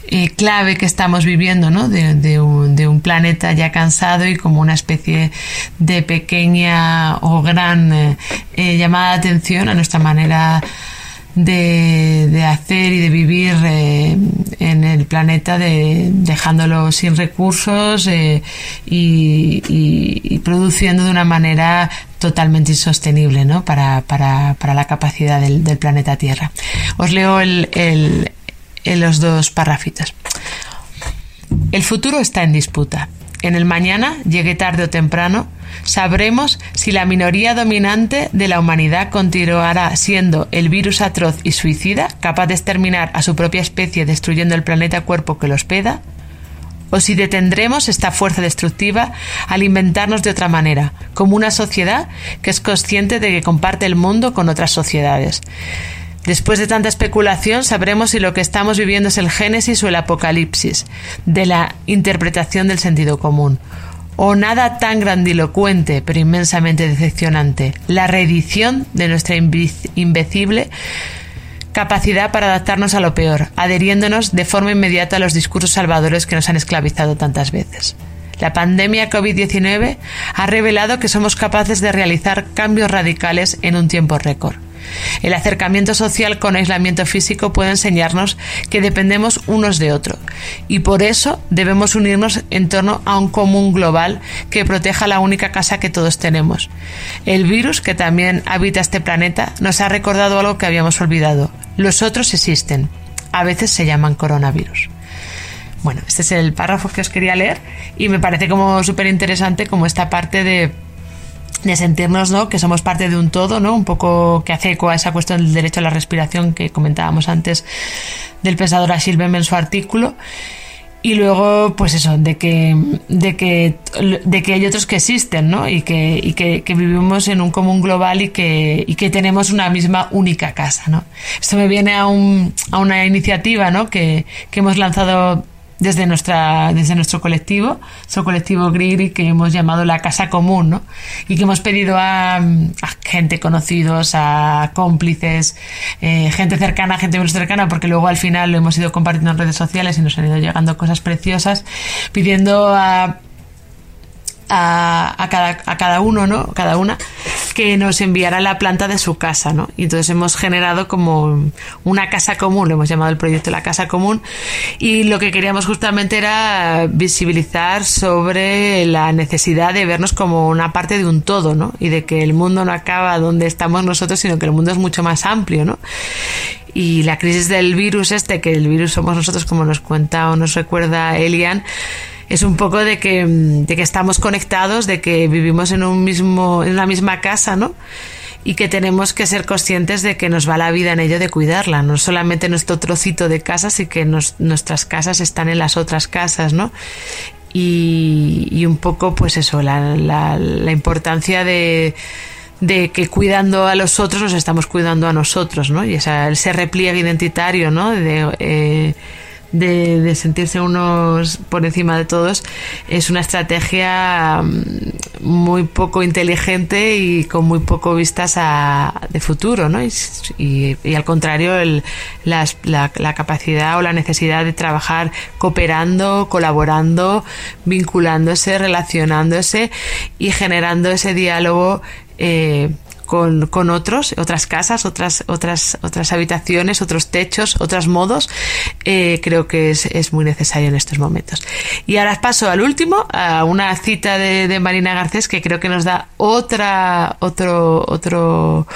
eh, clave que estamos viviendo, ¿no? De, un, planeta ya cansado y como una especie de pequeña o gran llamada de atención a nuestra manera de, hacer y de vivir en el planeta de, dejándolo sin recursos y, produciendo de una manera totalmente insostenible ¿no? para, para, para la capacidad del, del, planeta Tierra. Os leo el, el, los dos parrafitos. El futuro está en disputa. en el mañana, llegue tarde o temprano, sabremos si la minoría dominante de la humanidad continuará siendo el virus atroz y suicida, capaz de exterminar a su propia especie destruyendo el planeta cuerpo que lo hospeda, o si detendremos esta fuerza destructiva al inventarnos de otra manera, como una sociedad que es consciente de que comparte el mundo con otras sociedades. Después de tanta especulación, sabremos si lo que estamos viviendo es el génesis o el apocalipsis de la interpretación del sentido común. O nada tan grandilocuente, pero inmensamente decepcionante, la reedición de nuestra imbecible capacidad para adaptarnos a lo peor, adheriéndonos de forma inmediata a los discursos salvadores que nos han esclavizado tantas veces. La pandemia COVID-19 ha revelado que somos capaces de realizar cambios radicales en un tiempo récord. El acercamiento social con aislamiento físico puede enseñarnos que dependemos unos de otros y por eso debemos unirnos en torno a un común global que proteja la única casa que todos tenemos. El virus que también habita este planeta nos ha recordado algo que habíamos olvidado. Los otros existen. A veces se llaman coronavirus. Bueno, este es el párrafo que os quería leer y me parece como súper interesante como esta parte de de sentirnos ¿no? que somos parte de un todo, ¿no? un poco que hace eco a esa cuestión del derecho a la respiración que comentábamos antes del pensador Achille en su artículo. Y luego, pues eso, de que, de que, de que hay otros que existen, ¿no? Y que, y que, que vivimos en un común global y que, y que tenemos una misma única casa, ¿no? Esto me viene a, un, a una iniciativa, ¿no? Que, que hemos lanzado desde, nuestra, desde nuestro colectivo, su colectivo Grigri, que hemos llamado la Casa Común, ¿no? Y que hemos pedido a, gente conocidos, a cómplices, eh, gente cercana, gente menos cercana, porque luego al final lo hemos ido compartiendo en redes sociales y nos han ido llegando cosas preciosas, pidiendo a a, cada, a cada uno, ¿no? Cada una, que nos enviara la planta de su casa, ¿no? Y entonces hemos generado como una casa común, lo hemos llamado el proyecto La Casa Común, y lo que queríamos justamente era visibilizar sobre la necesidad de vernos como una parte de un todo, ¿no? Y de que el mundo no acaba donde estamos nosotros, sino que el mundo es mucho más amplio, ¿no? y la crisis del virus este, que el virus somos nosotros, como nos cuenta o nos recuerda Elian, es un poco de que, de que estamos conectados, de que vivimos en un mismo, en una misma casa, ¿no? y que tenemos que ser conscientes de que nos va la vida en ello de cuidarla, no solamente nuestro trocito de casa, sino que nuestras casas están en las otras casas, ¿no? Y, y un poco, pues eso, la, la, la importancia de, de que cuidando a los otros nos estamos cuidando a nosotros, ¿no? Y esa, ese repliegue identitario, ¿no? De, eh, de, sentirse unos por encima de todos es una estrategia mm, muy poco inteligente y con muy poco vistas a, de futuro, ¿no? Y, al contrario, el, la, la, capacidad o la necesidad de trabajar cooperando, colaborando, vinculándose, relacionándose y generando ese diálogo eh, con, con, otros, otras casas, otras, otras, otras habitaciones, otros techos, otros modos, eh, creo que es, es, muy necesario en estos momentos. Y ahora paso al último, a una cita de, de Marina Garcés que creo que nos da otra, otro, otro,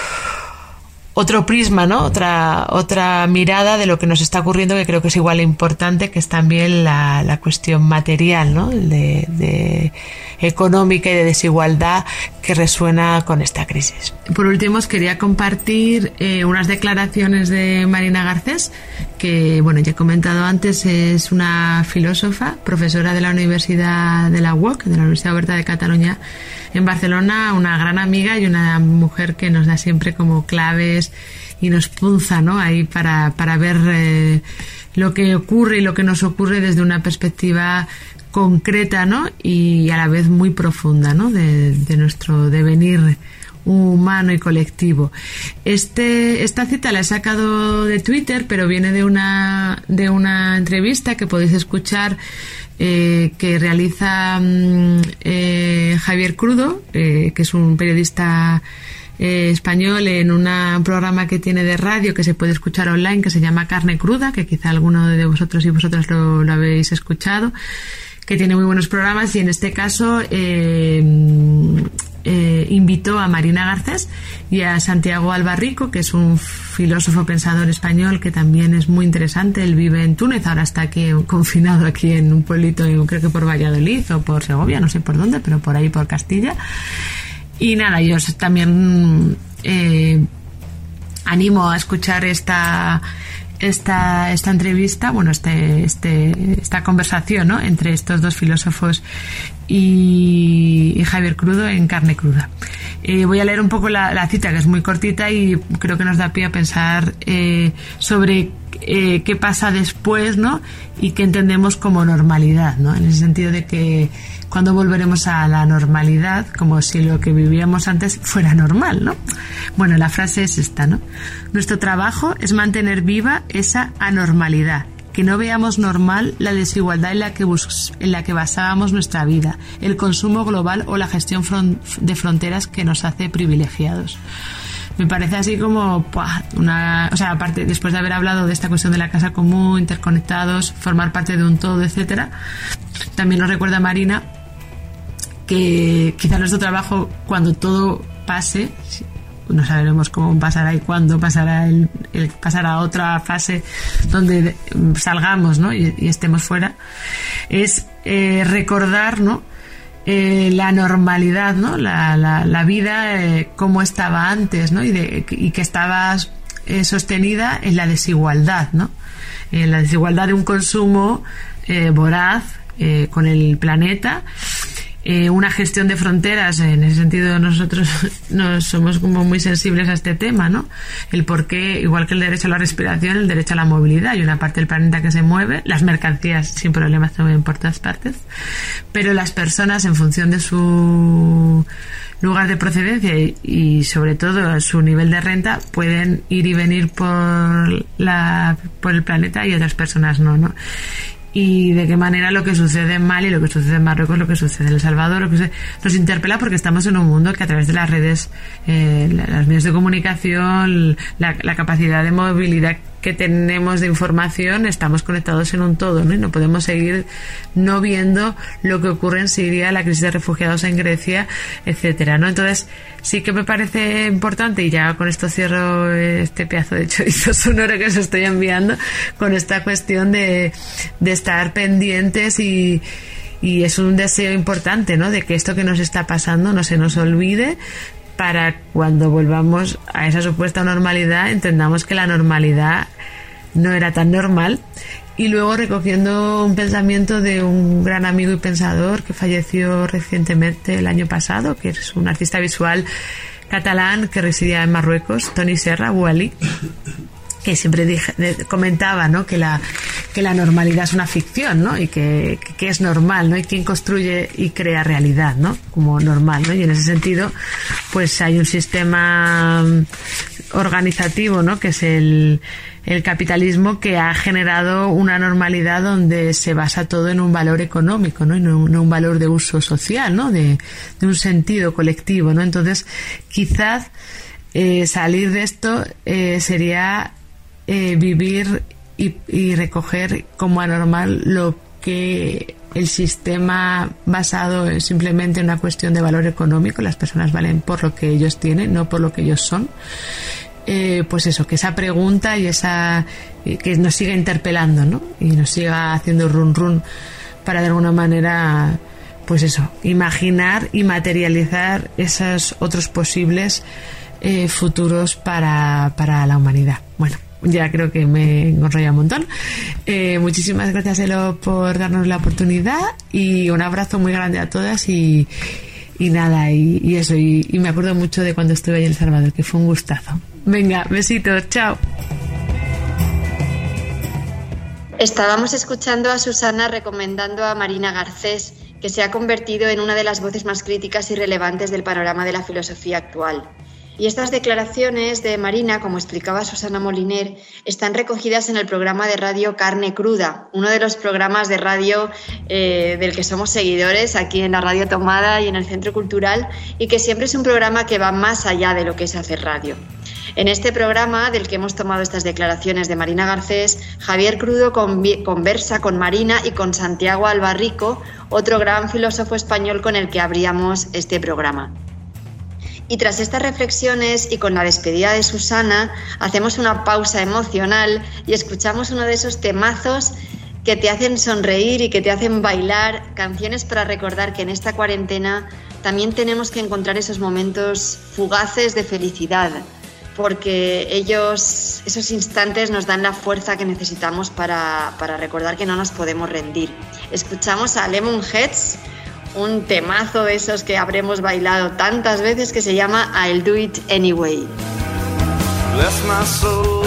otro prisma, ¿no? Otra, otra mirada de lo que nos está ocurriendo que creo que es igual importante, que es también la, la cuestión material, ¿no? De, de, económica y de desigualdad que resuena con esta crisis. Por último, os quería compartir eh, unas declaraciones de Marina Garcés, que, bueno, ya he comentado antes, es una filósofa, profesora de la Universidad de la UOC, de la Universidad Oberta de Cataluña, en Barcelona, una gran amiga y una mujer que nos da siempre como claves y nos punza, ¿no? Ahí para, para ver eh, lo que ocurre y lo que nos ocurre desde una perspectiva concreta, ¿no? Y a la vez muy profunda, ¿no? De, de nuestro devenir humano y colectivo. Este, esta cita la he sacado de Twitter, pero viene de una, de una entrevista que podéis escuchar eh, que realiza mm, eh, Javier Crudo, eh, que es un periodista español en un programa que tiene de radio que se puede escuchar online que se llama Carne Cruda, que quizá alguno de vosotros y vosotras lo habéis escuchado que tiene muy buenos programas y en este caso eh, invitó a Marina Garcés y a Santiago Albarrico, que es un filósofo pensador español que también es muy interesante. Él vive en Túnez, ahora está aquí confinado aquí en un pueblito, creo que por Valladolid o por Segovia, no sé por dónde, pero por ahí por Castilla. Y nada, yo también eh, animo a escuchar esta esta, esta entrevista, bueno, este, este, esta conversación ¿no? entre estos dos filósofos y, Javier Crudo en carne cruda. Eh, voy a leer un poco la, cita, que es muy cortita y creo que nos da pie a pensar eh, sobre eh, qué pasa después ¿no? y qué entendemos como normalidad, ¿no? en el sentido de que cuando volveremos a la normalidad, como si lo que vivíamos antes fuera normal, ¿no? Bueno, la frase es esta, ¿no? Nuestro trabajo es mantener viva esa anormalidad, que no veamos normal la desigualdad en la que, en la que basábamos nuestra vida, el consumo global o la gestión de fronteras que nos hace privilegiados me parece así como una o sea aparte después de haber hablado de esta cuestión de la casa común interconectados formar parte de un todo etcétera también nos recuerda Marina que quizá nuestro trabajo, cuando todo pase, no sabremos cómo pasará y cuándo pasará el, pasará a otra fase donde salgamos ¿no? y, estemos fuera, es eh, recordar ¿no? Eh, la normalidad, ¿no? la, la, vida eh, como estaba antes ¿no? y, de, y que estaba sostenida en la desigualdad, ¿no? en la desigualdad de un consumo voraz con el planeta eh, una gestión de fronteras, en ese sentido nosotros nos somos como muy sensibles a este tema, ¿no? El por qué, igual que el derecho a la respiración, el derecho a la movilidad, hay una parte del planeta que se mueve, las mercancías sin problemas se mueven por todas partes, pero las personas en función de su lugar de procedencia y, sobre todo su nivel de renta pueden ir y venir por la por el planeta y otras personas no, ¿no? Y de qué manera lo que sucede en Mali, lo que sucede en Marruecos, lo que sucede en El Salvador, lo que nos interpela porque estamos en un mundo que a través de las redes, eh, los medios de comunicación, la capacidad de movilidad que tenemos de información estamos conectados en un todo ¿no? y no podemos seguir no viendo lo que ocurre en Siria, la crisis de refugiados en Grecia, etcétera, ¿no? Entonces sí que me parece importante y ya con esto cierro este pedazo de chorizo sonoro que os estoy enviando con esta cuestión de, de estar pendientes y y es un deseo importante, ¿no? De que esto que nos está pasando no se nos olvide, para cuando volvamos a esa supuesta normalidad entendamos que la normalidad no era tan normal. Y luego recogiendo un pensamiento de un gran amigo y pensador que falleció recientemente el año pasado, que es un artista visual catalán que residía en Marruecos, Tony Serra, Wally, siempre dije, comentaba ¿no? que, la, que la normalidad es una ficción ¿no? y que, es normal ¿no? y quién construye y crea realidad ¿no? como normal ¿no? y en ese sentido pues hay un sistema mm, organizativo ¿no? que es el, capitalismo que ha generado una normalidad donde se basa todo en un valor económico ¿no? y no, un valor de uso social ¿no? de, de un sentido colectivo ¿no? entonces quizás eh, salir de esto eh, sería eh, vivir y, recoger como anormal lo que el sistema basado simplemente en una cuestión de valor económico, las personas valen por lo que ellos tienen, no por lo que ellos son. Eh, pues eso, que esa pregunta y esa que nos siga interpelando, ¿no? Y nos siga haciendo run run para de alguna manera, pues eso, imaginar y materializar esos otros posibles eh, futuros para, para la humanidad. Bueno, ya creo que me enrollo un montón. Eh, muchísimas gracias, Elo, por darnos la oportunidad y un abrazo muy grande a todas y, y nada, y, eso. Y, y, me acuerdo mucho de cuando estuve ahí en El Salvador, que fue un gustazo. Venga, besitos, chao. Estábamos escuchando a Susana recomendando a Marina Garcés, que se ha convertido en una de las voces más críticas y relevantes del panorama de la filosofía actual. Y estas declaraciones de Marina, como explicaba Susana Moliner, están recogidas en el programa de radio Carne Cruda, uno de los programas de radio eh, del que somos seguidores aquí en la Radio Tomada y en el Centro Cultural, y que siempre es un programa que va más allá de lo que es hacer radio. En este programa, del que hemos tomado estas declaraciones de Marina Garcés, Javier Crudo conversa con Marina y con Santiago Albarrico, otro gran filósofo español con el que abríamos este programa. Y tras estas reflexiones y con la despedida de Susana, hacemos una pausa emocional y escuchamos uno de esos temazos que te hacen sonreír y que te hacen bailar, canciones para recordar que en esta cuarentena también tenemos que encontrar esos momentos fugaces de felicidad, porque ellos, esos instantes nos dan la fuerza que necesitamos para, para recordar que no nos podemos rendir. Escuchamos a Lemon Heads, un temazo de esos que habremos bailado tantas veces que se llama I'll Do It Anyway. Bless my soul,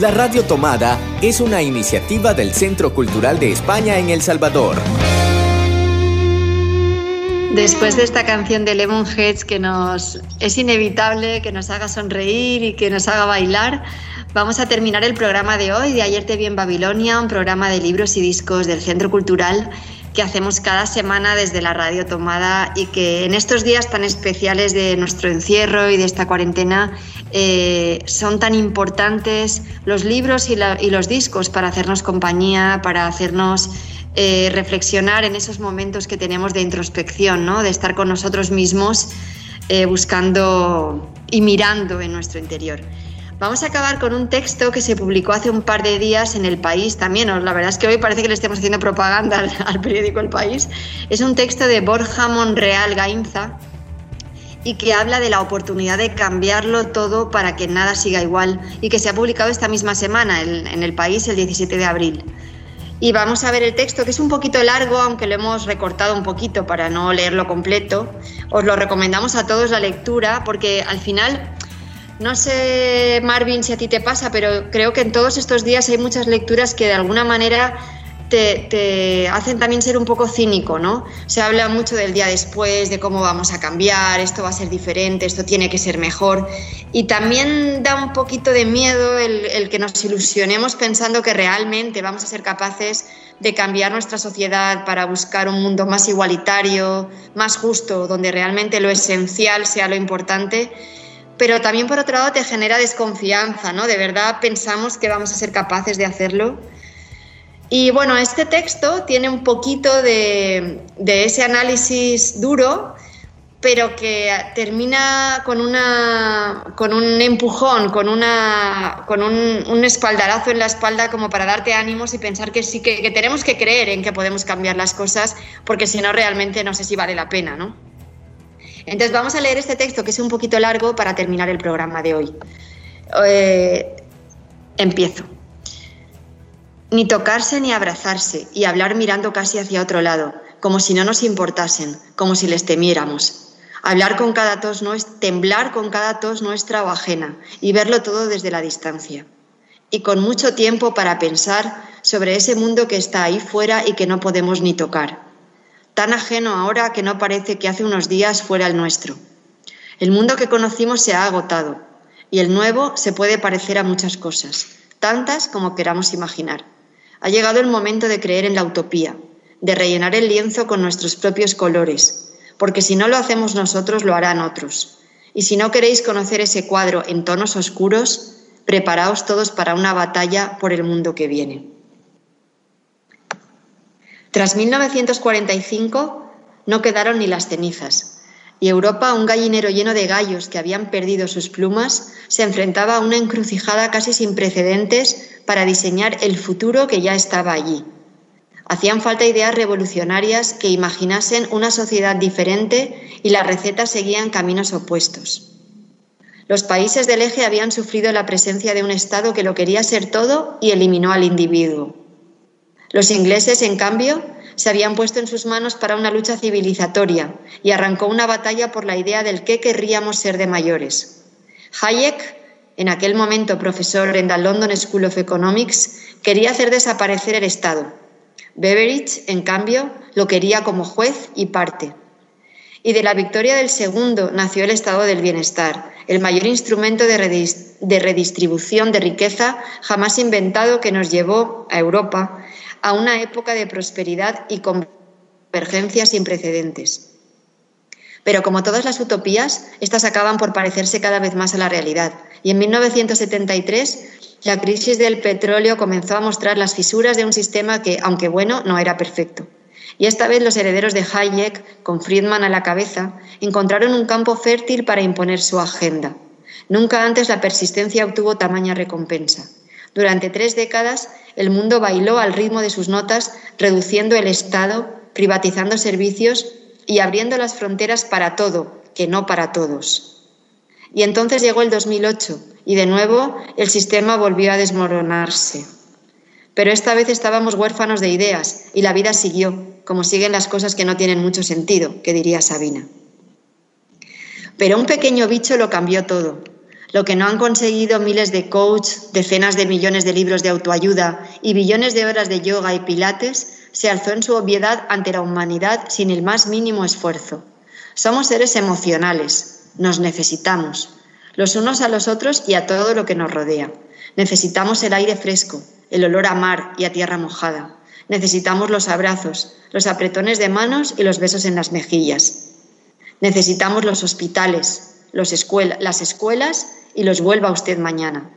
La Radio Tomada es una iniciativa del Centro Cultural de España en El Salvador. Después de esta canción de Lemonheads que nos es inevitable que nos haga sonreír y que nos haga bailar, vamos a terminar el programa de hoy de Ayer te vi en Babilonia, un programa de libros y discos del Centro Cultural que hacemos cada semana desde la radio tomada y que en estos días tan especiales de nuestro encierro y de esta cuarentena eh, son tan importantes los libros y, los discos para hacernos compañía, para hacernos eh, reflexionar en esos momentos que tenemos de introspección, ¿no? de estar con nosotros mismos eh, buscando y mirando en nuestro interior. Vamos a acabar con un texto que se publicó hace un par de días en El País también. La verdad es que hoy parece que le estemos haciendo propaganda al, al periódico El País. Es un texto de Borja Monreal Gainza y que habla de la oportunidad de cambiarlo todo para que nada siga igual y que se ha publicado esta misma semana en, El País el 17 de abril. Y vamos a ver el texto, que es un poquito largo, aunque lo hemos recortado un poquito para no leerlo completo. Os lo recomendamos a todos la lectura, porque al final No sé, Marvin, si a ti te pasa, pero creo que en todos estos días hay muchas lecturas que de alguna manera te, hacen también ser un poco cínico, ¿no? Se habla mucho del día después, de cómo vamos a cambiar, esto va a ser diferente, esto tiene que ser mejor. Y también da un poquito de miedo el, el que nos ilusionemos pensando que realmente vamos a ser capaces de cambiar nuestra sociedad para buscar un mundo más igualitario, más justo, donde realmente lo esencial sea lo importante pero también por otro lado te genera desconfianza, ¿no? De verdad pensamos que vamos a ser capaces de hacerlo. Y bueno, este texto tiene un poquito de, ese análisis duro, pero que termina con, una, con un empujón, con, una, con un, espaldarazo en la espalda como para darte ánimos y pensar que sí, que, que tenemos que creer en que podemos cambiar las cosas, porque si no realmente no sé si vale la pena, ¿no? Entonces vamos a leer este texto que es un poquito largo para terminar el programa de hoy. Eh, empiezo. Ni tocarse ni abrazarse y hablar mirando casi hacia otro lado, como si no nos importasen, como si les temiéramos. Hablar con cada tos no es temblar con cada tos nuestra o ajena y verlo todo desde la distancia. Y con mucho tiempo para pensar sobre ese mundo que está ahí fuera y que no podemos ni tocar tan ajeno ahora que no parece que hace unos días fuera el nuestro. El mundo que conocimos se ha agotado y el nuevo se puede parecer a muchas cosas, tantas como queramos imaginar. Ha llegado el momento de creer en la utopía, de rellenar el lienzo con nuestros propios colores, porque si no lo hacemos nosotros, lo harán otros. Y si no queréis conocer ese cuadro en tonos oscuros, preparaos todos para una batalla por el mundo que viene. Tras 1945 no quedaron ni las cenizas, y Europa, un gallinero lleno de gallos que habían perdido sus plumas, se enfrentaba a una encrucijada casi sin precedentes para diseñar el futuro que ya estaba allí. Hacían falta ideas revolucionarias que imaginasen una sociedad diferente y las recetas seguían caminos opuestos. Los países del eje habían sufrido la presencia de un Estado que lo quería ser todo y eliminó al individuo. Los ingleses, en cambio, se habían puesto en sus manos para una lucha civilizatoria y arrancó una batalla por la idea del qué querríamos ser de mayores. Hayek, en aquel momento profesor en la London School of Economics, quería hacer desaparecer el Estado. Beveridge, en cambio, lo quería como juez y parte. Y de la victoria del segundo nació el estado del bienestar, el mayor instrumento de, redistribución de riqueza jamás inventado que nos llevó a Europa a una época de prosperidad y convergencia sin precedentes. Pero como todas las utopías, estas acaban por parecerse cada vez más a la realidad. Y en 1973, la crisis del petróleo comenzó a mostrar las fisuras de un sistema que, aunque bueno, no era perfecto. Y esta vez los herederos de Hayek, con Friedman a la cabeza, encontraron un campo fértil para imponer su agenda. Nunca antes la persistencia obtuvo tamaña recompensa. Durante tres décadas, el mundo bailó al ritmo de sus notas, reduciendo el Estado, privatizando servicios y abriendo las fronteras para todo, que no para todos. Y entonces llegó el 2008 y de nuevo el sistema volvió a desmoronarse. Pero esta vez estábamos huérfanos de ideas y la vida siguió, como siguen las cosas que no tienen mucho sentido, que diría Sabina. Pero un pequeño bicho lo cambió todo. Lo que no han conseguido miles de coaches, decenas de millones de libros de autoayuda y billones de horas de yoga y pilates, se alzó en su obviedad ante la humanidad sin el más mínimo esfuerzo. Somos seres emocionales, nos necesitamos, los unos a los otros y a todo lo que nos rodea. Necesitamos el aire fresco, el olor a mar y a tierra mojada. Necesitamos los abrazos, los apretones de manos y los besos en las mejillas. Necesitamos los hospitales, las escuelas y los vuelva usted mañana.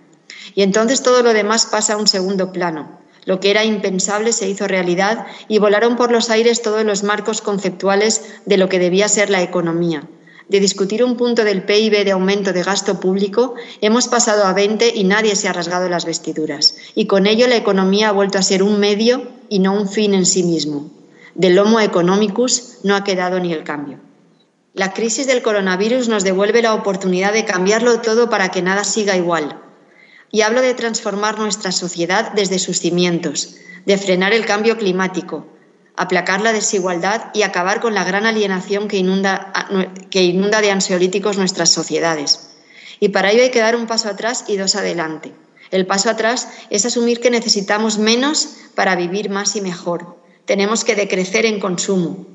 Y entonces todo lo demás pasa a un segundo plano. Lo que era impensable se hizo realidad y volaron por los aires todos los marcos conceptuales de lo que debía ser la economía. De discutir un punto del PIB de aumento de gasto público, hemos pasado a 20 y nadie se ha rasgado las vestiduras. Y con ello la economía ha vuelto a ser un medio y no un fin en sí mismo. Del Homo economicus no ha quedado ni el cambio. La crisis del coronavirus nos devuelve la oportunidad de cambiarlo todo para que nada siga igual. Y hablo de transformar nuestra sociedad desde sus cimientos, de frenar el cambio climático, aplacar la desigualdad y acabar con la gran alienación que inunda, que inunda de ansiolíticos nuestras sociedades. Y para ello hay que dar un paso atrás y dos adelante. El paso atrás es asumir que necesitamos menos para vivir más y mejor. Tenemos que decrecer en consumo.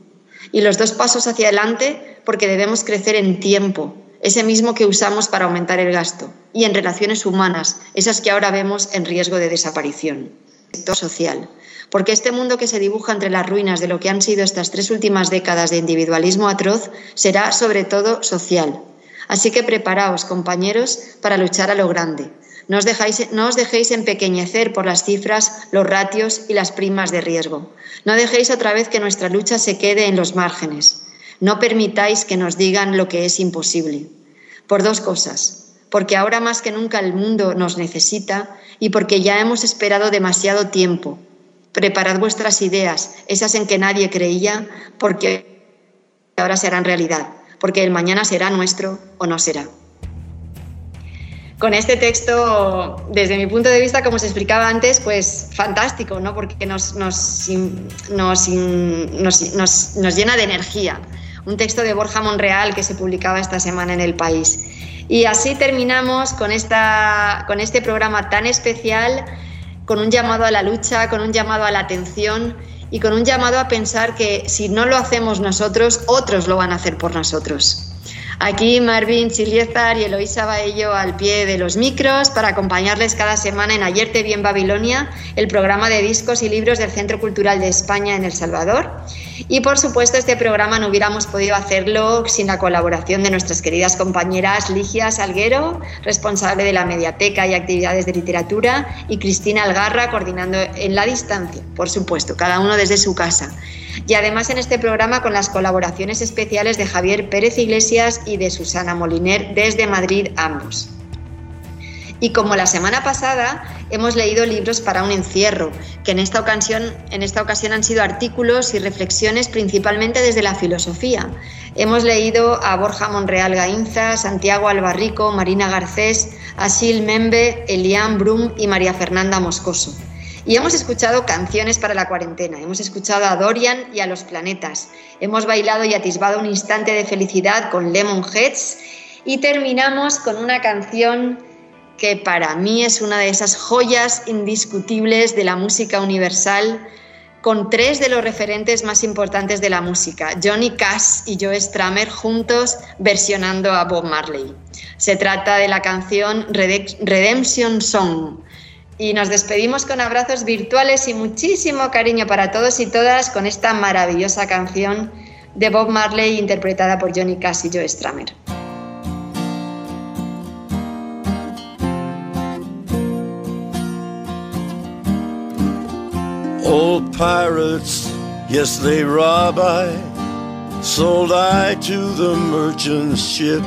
Y los dos pasos hacia adelante porque debemos crecer en tiempo, ese mismo que usamos para aumentar el gasto, y en relaciones humanas, esas que ahora vemos en riesgo de desaparición. Sector social. Porque este mundo que se dibuja entre las ruinas de lo que han sido estas tres últimas décadas de individualismo atroz será sobre todo social. Así que preparaos, compañeros, para luchar a lo grande. No os, no os dejéis empequeñecer por las cifras, los ratios y las primas de riesgo. No dejéis otra vez que nuestra lucha se quede en los márgenes. No permitáis que nos digan lo que es imposible. Por dos cosas. Porque ahora más que nunca el mundo nos necesita y porque ya hemos esperado demasiado tiempo. Preparad vuestras ideas, esas en que nadie creía, porque ahora serán realidad. Porque el mañana será nuestro o no será. Con este texto, desde mi punto de vista, como se explicaba antes, pues fantástico, ¿no? Porque nos, nos, nos, nos, llena de energía un texto de Borja Monreal que se publicaba esta semana en El País. Y así terminamos con, esta, con este programa tan especial, con un llamado a la lucha, con un llamado a la atención y con un llamado a pensar que si no lo hacemos nosotros, otros lo van a hacer por nosotros. Aquí Marvin Chiliezar y Eloísa Baello al pie de los micros para acompañarles cada semana en Ayer te vi en Babilonia, el programa de discos y libros del Centro Cultural de España en El Salvador. Y por supuesto este programa no hubiéramos podido hacerlo sin la colaboración de nuestras queridas compañeras Ligia Salguero, responsable de la Mediateca y Actividades de Literatura, y Cristina Algarra, coordinando en la distancia, por supuesto, cada uno desde su casa. Y además en este programa con las colaboraciones especiales de Javier Pérez Iglesias y de Susana Moliner desde Madrid ambos. Y como la semana pasada hemos leído libros para un encierro, que en esta ocasión, han sido artículos y reflexiones principalmente desde la filosofía. Hemos leído a Borja Monreal Gainza, Santiago Albarrico, Marina Garcés, Asil Membe, Elian Brum y María Fernanda Moscoso. Y hemos escuchado canciones para la cuarentena, hemos escuchado a Dorian y a los planetas, hemos bailado y atisbado un instante de felicidad con Lemonheads y terminamos con una canción que para mí es una de esas joyas indiscutibles de la música universal, con tres de los referentes más importantes de la música, Johnny Cash y Joe Stramer juntos versionando a Bob Marley. Se trata de la canción Redemption Song. Y nos despedimos con abrazos virtuales y muchísimo cariño para todos y todas con esta maravillosa canción de Bob Marley interpretada por Johnny Cash y Joe Stramer. Old pirates, yes, they rob I, sold I to the merchant ship.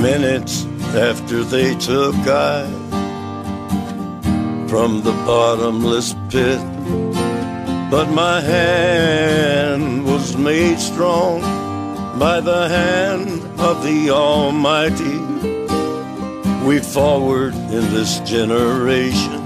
Minutes after they took I from the bottomless pit. But my hand was made strong by the hand of the Almighty. We forward in this generation